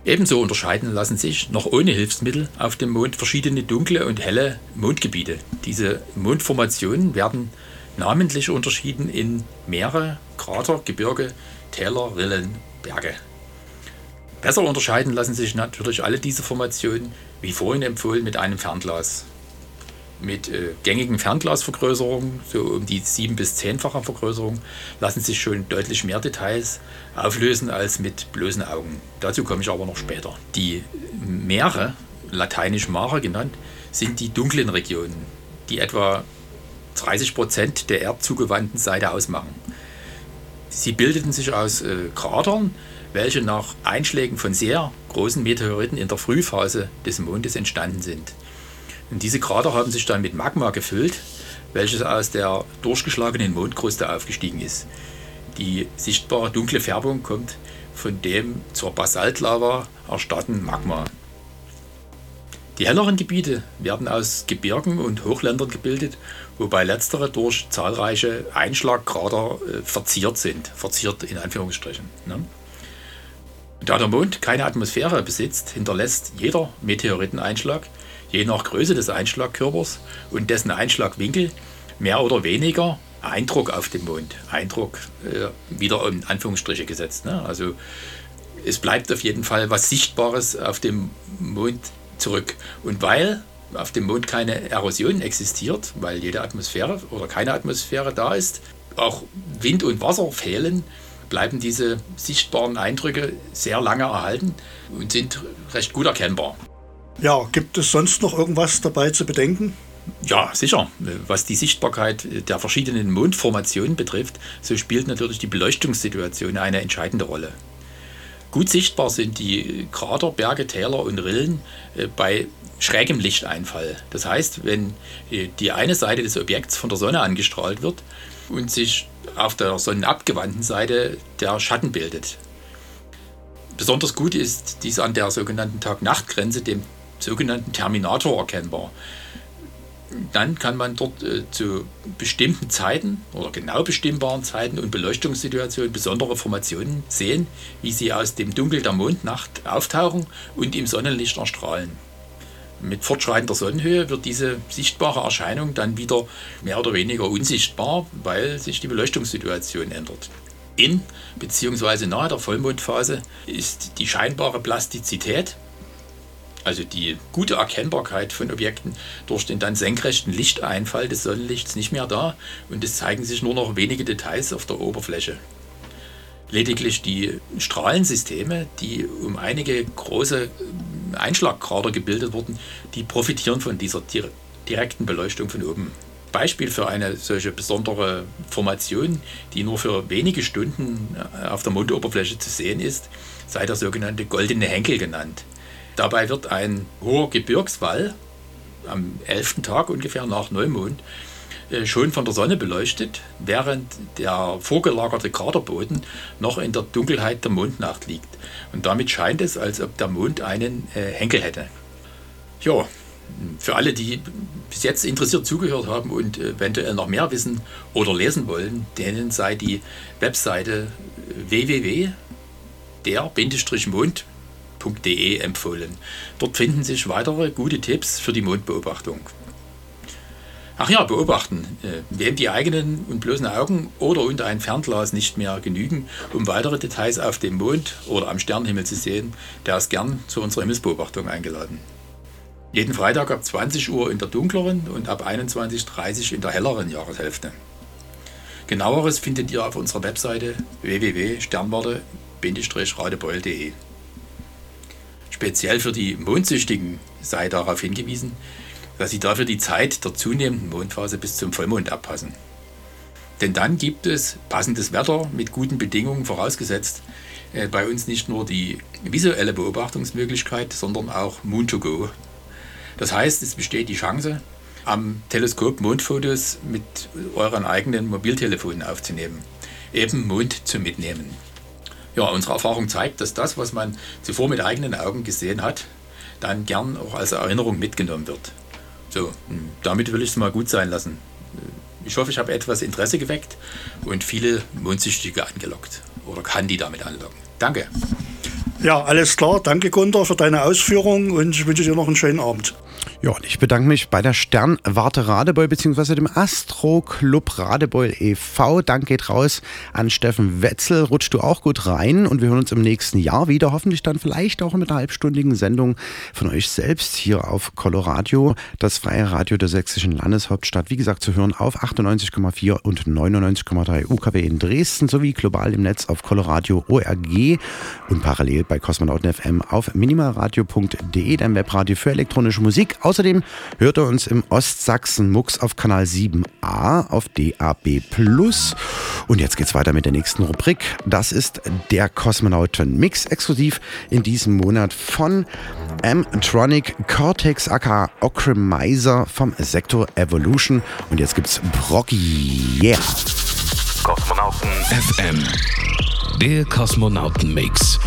Ebenso unterscheiden lassen sich noch ohne Hilfsmittel auf dem Mond verschiedene dunkle und helle Mondgebiete. Diese Mondformationen werden namentlich unterschieden in Meere, Krater, Gebirge, Täler, Rillen, Berge. Besser unterscheiden lassen sich natürlich alle diese Formationen, wie vorhin empfohlen, mit einem Fernglas. Mit äh, gängigen Fernglasvergrößerungen, so um die 7- bis 10-fache Vergrößerung, lassen sich schon deutlich mehr Details auflösen als mit bloßen Augen. Dazu komme ich aber noch später. Die Meere, lateinisch Mare genannt, sind die dunklen Regionen, die etwa 30 Prozent der erdzugewandten Seite ausmachen. Sie bildeten sich aus äh, Kratern, welche nach Einschlägen von sehr großen Meteoriten in der Frühphase des Mondes entstanden sind. Und diese Krater haben sich dann mit Magma gefüllt, welches aus der durchgeschlagenen Mondkruste aufgestiegen ist. Die sichtbare dunkle Färbung kommt von dem zur Basaltlava erstarrten Magma. Die helleren Gebiete werden aus Gebirgen und Hochländern gebildet, wobei letztere durch zahlreiche Einschlagkrater äh, verziert sind. Verziert in Anführungsstrichen. Ne? Da der Mond keine Atmosphäre besitzt, hinterlässt jeder Meteoriteneinschlag, je nach Größe des Einschlagkörpers und dessen Einschlagwinkel, mehr oder weniger Eindruck auf dem Mond. Eindruck äh, wieder in Anführungsstriche gesetzt. Ne? Also es bleibt auf jeden Fall was Sichtbares auf dem Mond zurück. Und weil auf dem Mond keine Erosion existiert, weil jede Atmosphäre oder keine Atmosphäre da ist, auch Wind und Wasser fehlen, bleiben diese sichtbaren Eindrücke sehr lange erhalten und sind recht gut erkennbar. Ja, gibt es sonst noch irgendwas dabei zu bedenken? Ja, sicher. Was die Sichtbarkeit der verschiedenen Mondformationen betrifft, so spielt natürlich die Beleuchtungssituation eine entscheidende Rolle. Gut sichtbar sind die Krater, Berge, Täler und Rillen äh, bei schrägem Lichteinfall. Das heißt, wenn äh, die eine Seite des Objekts von der Sonne angestrahlt wird und sich auf der sonnenabgewandten Seite der Schatten bildet. Besonders gut ist dies an der sogenannten Tag-Nacht-Grenze, dem sogenannten Terminator, erkennbar. Dann kann man dort äh, zu bestimmten Zeiten oder genau bestimmbaren Zeiten und Beleuchtungssituationen besondere Formationen sehen, wie sie aus dem Dunkel der Mondnacht auftauchen und im Sonnenlicht erstrahlen. Mit fortschreitender Sonnenhöhe wird diese sichtbare Erscheinung dann wieder mehr oder weniger unsichtbar, weil sich die Beleuchtungssituation ändert. In bzw. nahe der Vollmondphase ist die scheinbare Plastizität, also die gute Erkennbarkeit von Objekten durch den dann senkrechten Lichteinfall des Sonnenlichts nicht mehr da und es zeigen sich nur noch wenige Details auf der Oberfläche. Lediglich die Strahlensysteme, die um einige große Einschlagkrater gebildet wurden, die profitieren von dieser direkten Beleuchtung von oben. Beispiel für eine solche besondere Formation, die nur für wenige Stunden äh, auf der Mondoberfläche zu sehen ist, sei der sogenannte goldene Henkel genannt. Dabei wird ein hoher Gebirgswall am 11. Tag ungefähr nach Neumond äh, schon von der Sonne beleuchtet, während der vorgelagerte Kraterboden noch in der Dunkelheit der Mondnacht liegt. Und damit scheint es, als ob der Mond einen äh, Henkel hätte. Ja, für alle, die bis jetzt interessiert zugehört haben und eventuell noch mehr wissen oder lesen wollen, denen sei die Webseite www.der-mond.de empfohlen. Dort finden sich weitere gute Tipps für die Mondbeobachtung. Ach ja, beobachten. Äh, wem die eigenen und bloßen Augen oder und ein Fernglas nicht mehr genügen, um weitere Details auf dem Mond oder am Sternenhimmel zu sehen, der ist gern zu unserer Himmelsbeobachtung eingeladen. Jeden Freitag ab 20 Uhr in der dunkleren und ab 21.30 Uhr in der helleren Jahreshälfte. Genaueres findet ihr auf unserer Webseite www.sternwarte-radebeul.de. Speziell für die Mondsüchtigen sei darauf hingewiesen, dass sie dafür die Zeit der zunehmenden Mondphase bis zum Vollmond abpassen. Denn dann gibt es passendes Wetter mit guten Bedingungen vorausgesetzt, äh, bei uns nicht nur die visuelle Beobachtungsmöglichkeit, sondern auch Moon to Go. Das heißt, es besteht die Chance, am Teleskop Mondfotos mit euren eigenen Mobiltelefonen aufzunehmen, eben Mond zu mitnehmen. Ja, unsere Erfahrung zeigt, dass das, was man zuvor mit eigenen Augen gesehen hat, dann gern auch als Erinnerung mitgenommen wird. So, damit will ich es mal gut sein lassen. Ich hoffe, ich habe etwas Interesse geweckt und viele Mondsüchtige angelockt oder kann die damit anlocken. Danke. Ja, alles klar. Danke, Gunter, für deine Ausführungen und ich wünsche dir noch einen schönen Abend. Ja, und ich bedanke mich bei der Sternwarte Radebeul bzw. dem Astro Club Radebeul e.V. Dank geht raus an Steffen Wetzel. Rutschst du auch gut rein und wir hören uns im nächsten Jahr wieder. Hoffentlich dann vielleicht auch mit einer halbstündigen Sendung von euch selbst hier auf Coloradio, das freie Radio der sächsischen Landeshauptstadt. Wie gesagt, zu hören auf 98,4 und 99,3 UKW in Dresden sowie global im Netz auf Coloradio ORG und parallel bei Kosmonauten FM auf minimalradio.de, dein Webradio für elektronische Musik. Außerdem hört er uns im Ostsachsen Mux auf Kanal 7a auf DAB+. Und jetzt geht's weiter mit der nächsten Rubrik. Das ist der Kosmonauten Mix, exklusiv in diesem Monat von M-Tronic Cortex aka Ocrimizer vom Sektor Evolution. Und jetzt gibt's Brocky. Yeah! Kosmonauten FM. Der Kosmonauten Mix.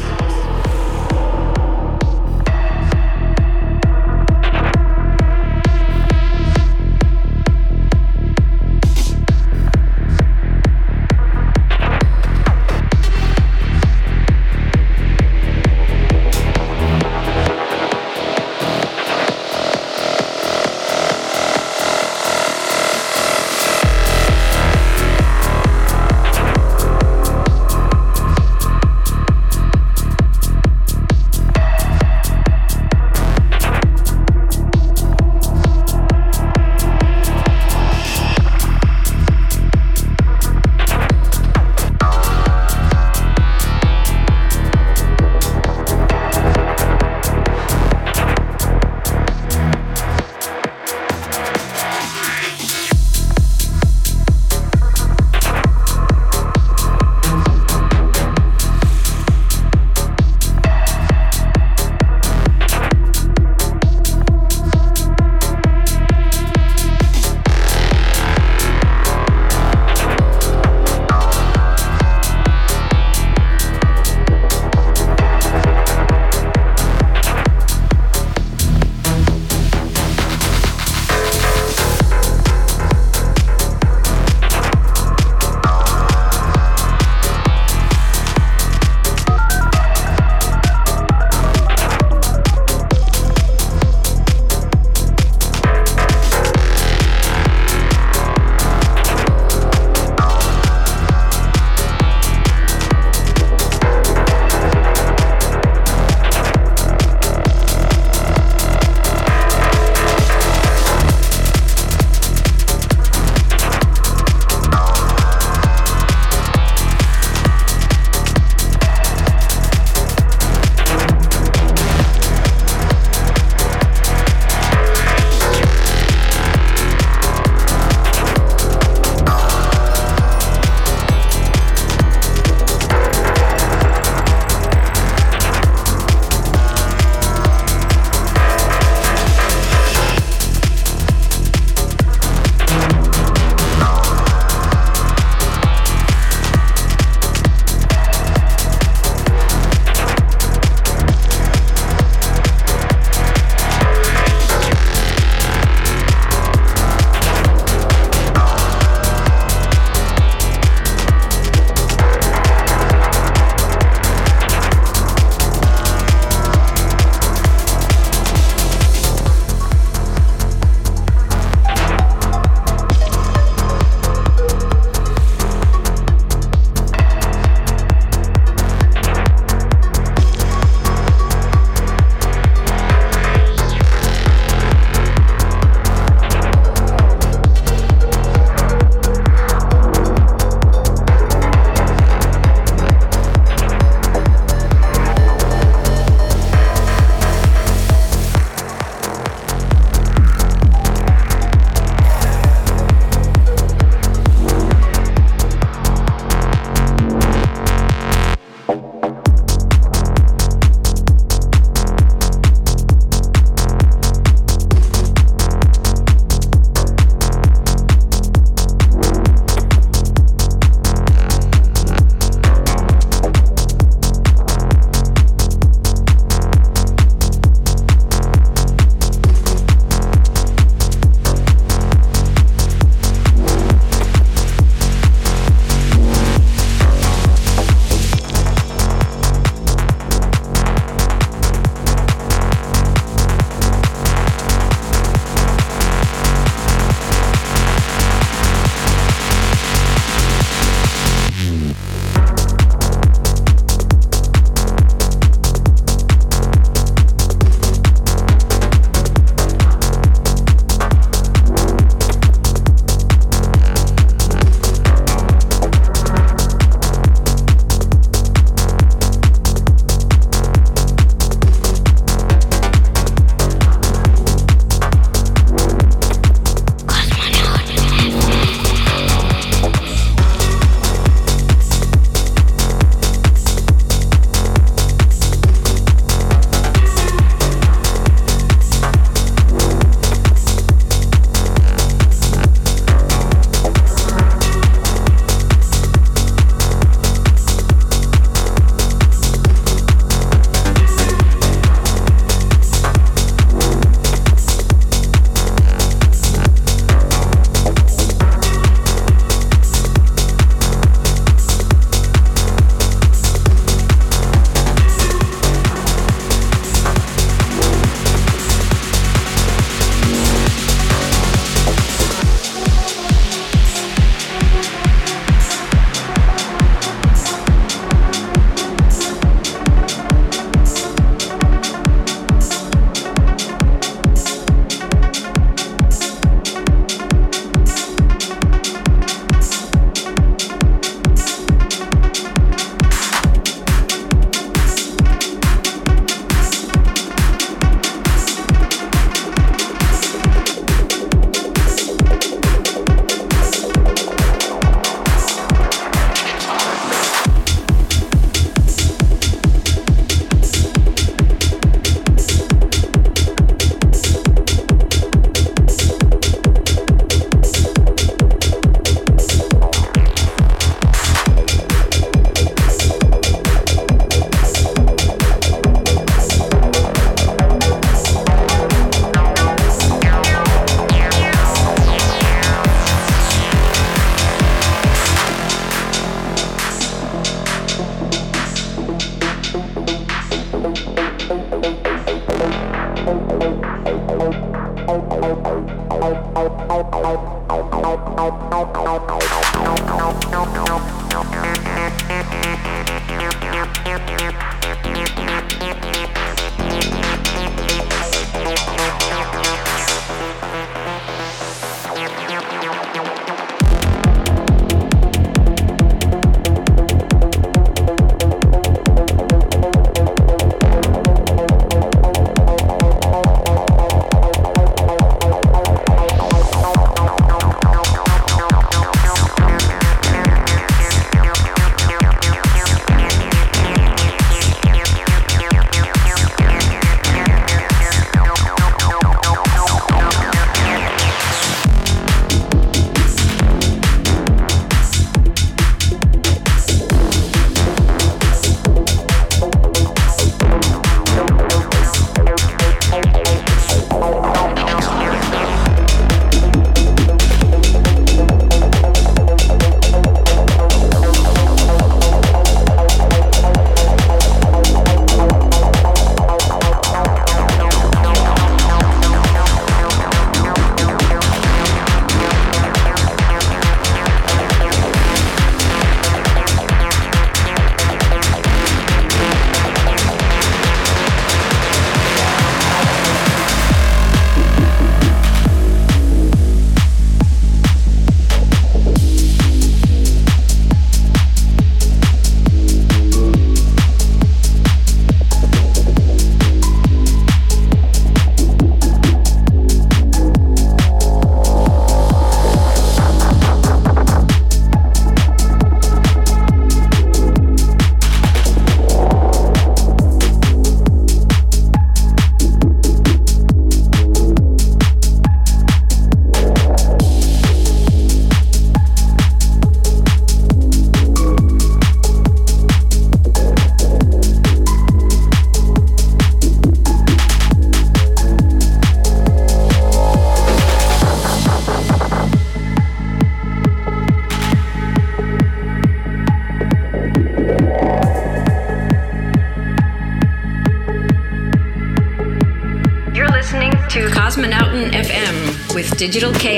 Digital Chaos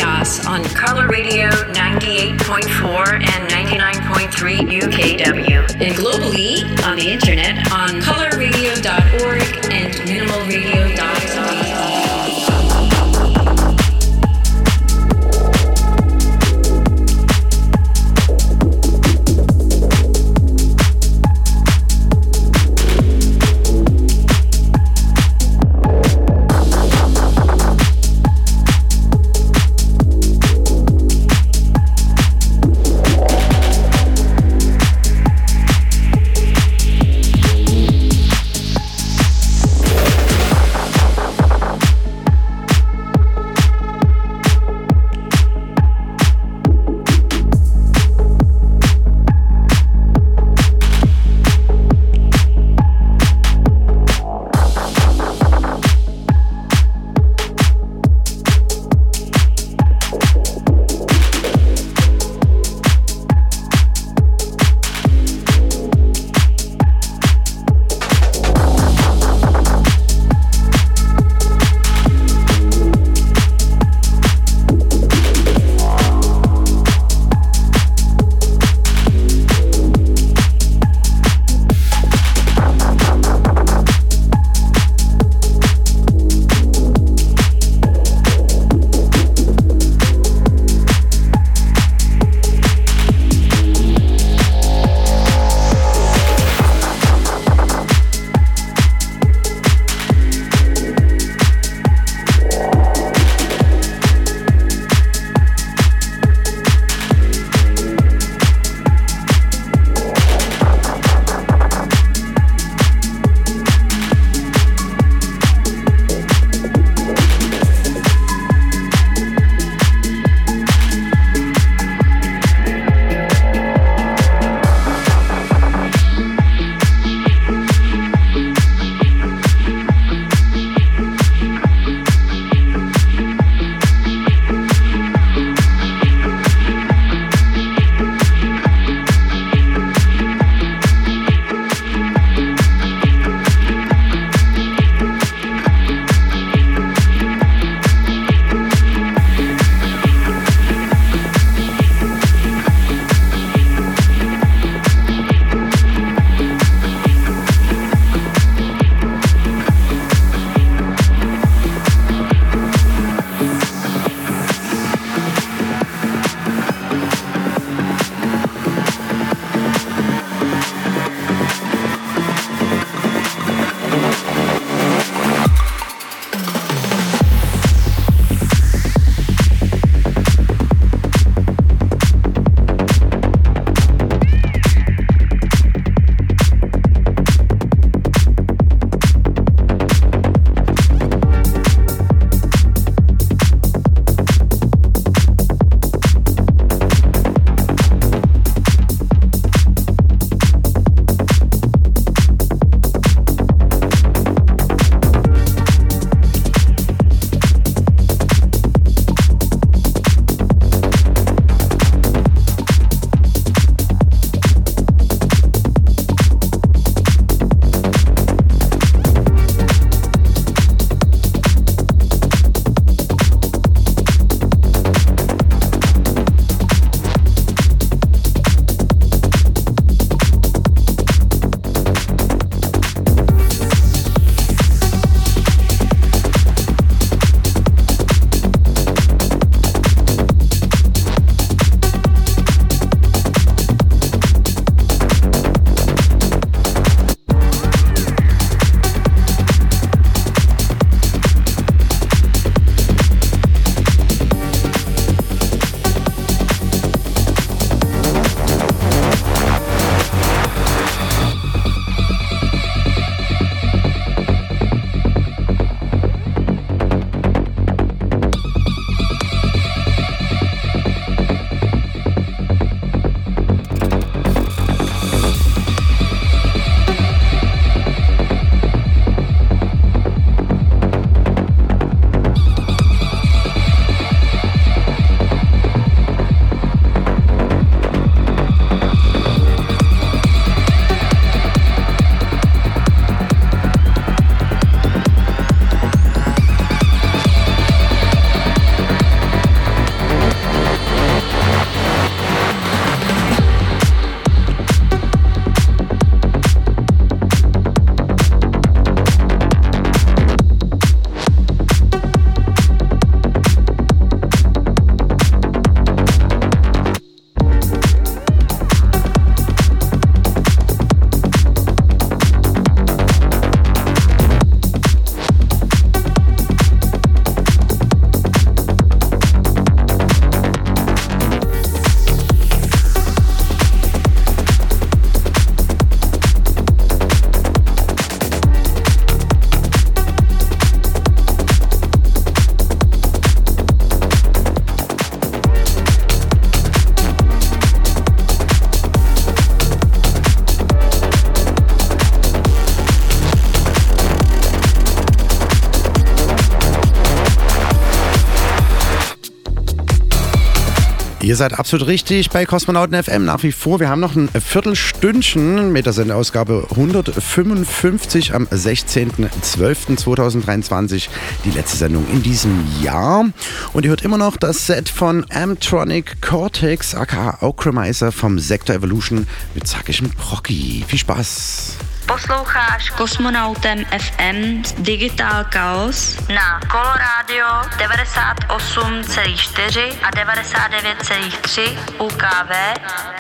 seid absolut richtig bei Kosmonauten FM nach wie vor. Wir haben noch ein Viertelstündchen mit der Sendeausgabe 155 am 16.12.2023. Die letzte Sendung in diesem Jahr. Und ihr hört immer noch das Set von Amtronic Cortex, aka Ocrimizer vom Sector Evolution mit zackigem Procky. Viel Spaß! Posloucháš Kosmonautem FM Digital Chaos na Coloradio 98,4 a 99,3 UKV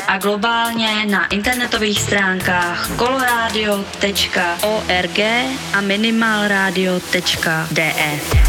a globálně na internetových stránkách coloradio.org a minimalradio.de.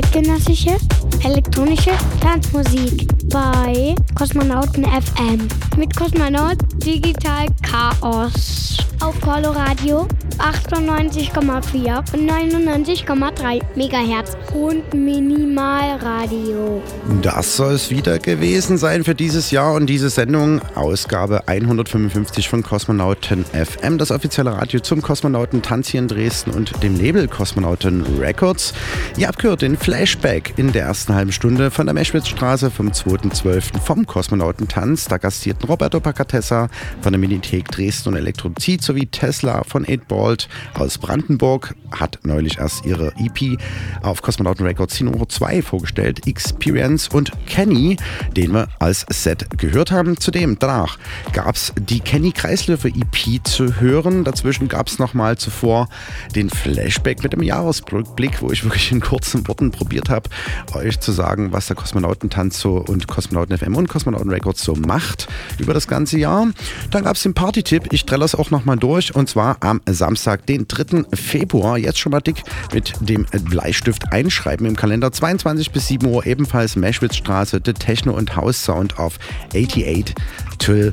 zeitgenössische elektronische Tanzmusik bei Kosmonauten FM mit Kosmonaut Digital Chaos. Auf Coloradio 98,4 und 99,3 Megahertz und Minimalradio. Das soll es wieder gewesen sein für dieses Jahr und diese Sendung, Ausgabe 155 von Kosmonauten FM, das offizielle Radio zum Kosmonauten Tanz hier in Dresden und dem Label Kosmonauten Records. Ihr habt gehört den Flashback in der ersten halben Stunde von der Meschwitzstraße vom 2.12. vom Kosmonauten Tanz. Da gastierten Roberto Pacatessa von der Minithek Dresden und Elektrozid sowie Tesla von 8Bald aus Brandenburg hat neulich erst ihre EP auf Kosmonauten Records die Nummer 2 vorgestellt, Experience und Kenny, den wir als Set gehört haben. Zudem danach gab es die Kenny Kreislöfer EP zu hören. Dazwischen gab es nochmal zuvor den Flashback mit dem Jahresrückblick, wo ich wirklich in kurzen Worten probiert habe, euch zu sagen, was der Kosmonautentanz so und Kosmonauten FM und Kosmonauten Records so macht über das ganze Jahr. Dann gab es den Party-Tipp. Ich trelle es auch nochmal durch und zwar am Samstag, den 3. Februar. Jetzt schon mal dick mit dem Bleistift einschreiben im Kalender. 22 bis 7 Uhr ebenfalls Meschwitzstraße, The Techno und House Sound auf 88 till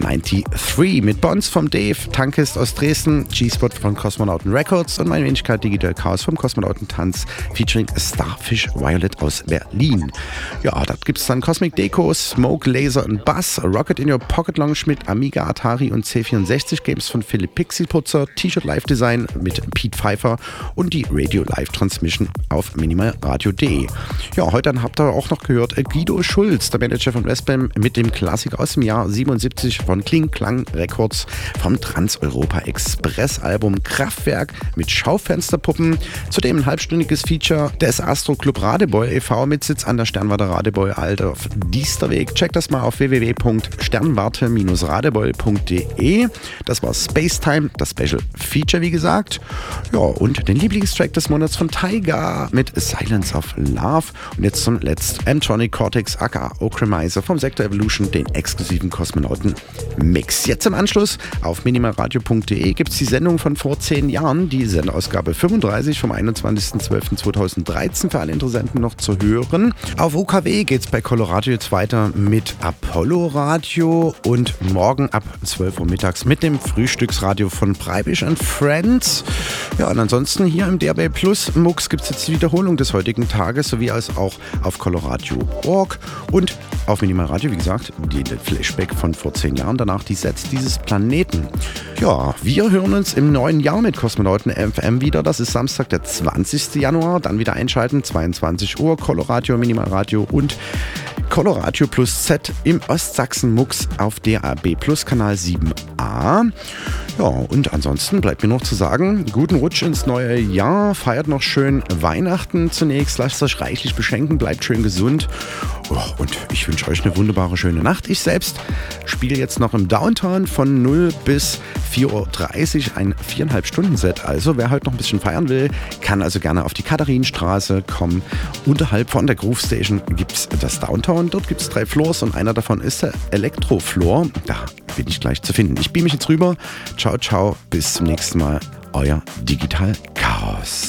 93 mit Bonds vom Dave, Tankist aus Dresden, G-Spot von Kosmonauten Records und meine Wenigkeit Digital Chaos vom Kosmonauten Tanz featuring Starfish Violet aus Berlin. Ja, da gibt es dann Cosmic Deco, Smoke, Laser und Bass, Rocket in Your Pocket Lounge mit Amiga, Atari und C64 Games von Philipp Pixelputzer, T-Shirt Live Design mit Pete Pfeiffer und die Radio Live Transmission auf minimalradio.de. Ja, heute dann habt ihr auch noch gehört Guido Schulz, der Manager von Westbam mit dem Klassiker aus dem Jahr 77 von Kling Klang Records vom Trans-Europa Express Album Kraftwerk mit Schaufensterpuppen. Zudem ein halbstündiges Feature des Astro Club Radebeul e.V. mit Sitz an der Sternwarte Radebeul auf Diesterweg. Checkt das mal auf www.sternwarte-radebeul.de. Das war Spacetime, das Special Feature, wie gesagt. Ja, und den Lieblingstrack des Monats von Tiger mit Silence of Love. Und jetzt zum letzten M-Tronic Cortex aka Ocrimizer vom Sector Evolution, den exklusiven Kosmonauten Mix. Jetzt im Anschluss auf minimalradio.de gibt es die Sendung von vor zehn Jahren, die Sendeausgabe 35 vom 21.12.2013 für alle Interessenten noch zu hören. Auf UKW geht es bei Colorado jetzt weiter mit Apollo Radio und morgen ab 12 Uhr mittags mit dem Frühstücksradio von Breibisch and Friends. Ja, und ansonsten hier im DRB Plus Mux gibt es jetzt die Wiederholung des heutigen Tages, sowie als auch auf Coloradio.org und auf Minimalradio, wie gesagt, die Flashback von vor zehn Jahren, danach die Sets dieses Planeten. Ja, wir hören uns im neuen Jahr mit Kosmonauten FM wieder. Das ist Samstag, der 20. Januar. Dann wieder einschalten, 22 Uhr, Coloradio, Minimalradio und Coloradio Plus Z im Ostsachsen-Mux auf DAB Plus Kanal 7a. Ja, und ansonsten bleibt mir noch zu sagen, guten Rutsch ins neue Jahr, feiert noch schön Weihnachten zunächst, lasst euch reichlich beschenken, bleibt schön gesund oh, und ich wünsche euch eine wunderbare, schöne Nacht. Ich selbst spiele jetzt noch im Downtown von 0 bis 4.30 Uhr ein viereinhalb Stunden Set. Also wer heute noch ein bisschen feiern will, kann also gerne auf die Katharinenstraße kommen. Unterhalb von der Groove Station gibt es das Downtown. Dort gibt es drei Floors und einer davon ist der Elektrofloor. Da bin ich gleich zu finden. Ich beame mich jetzt rüber. Ciao, ciao. Bis zum nächsten Mal. Euer Digital Chaos.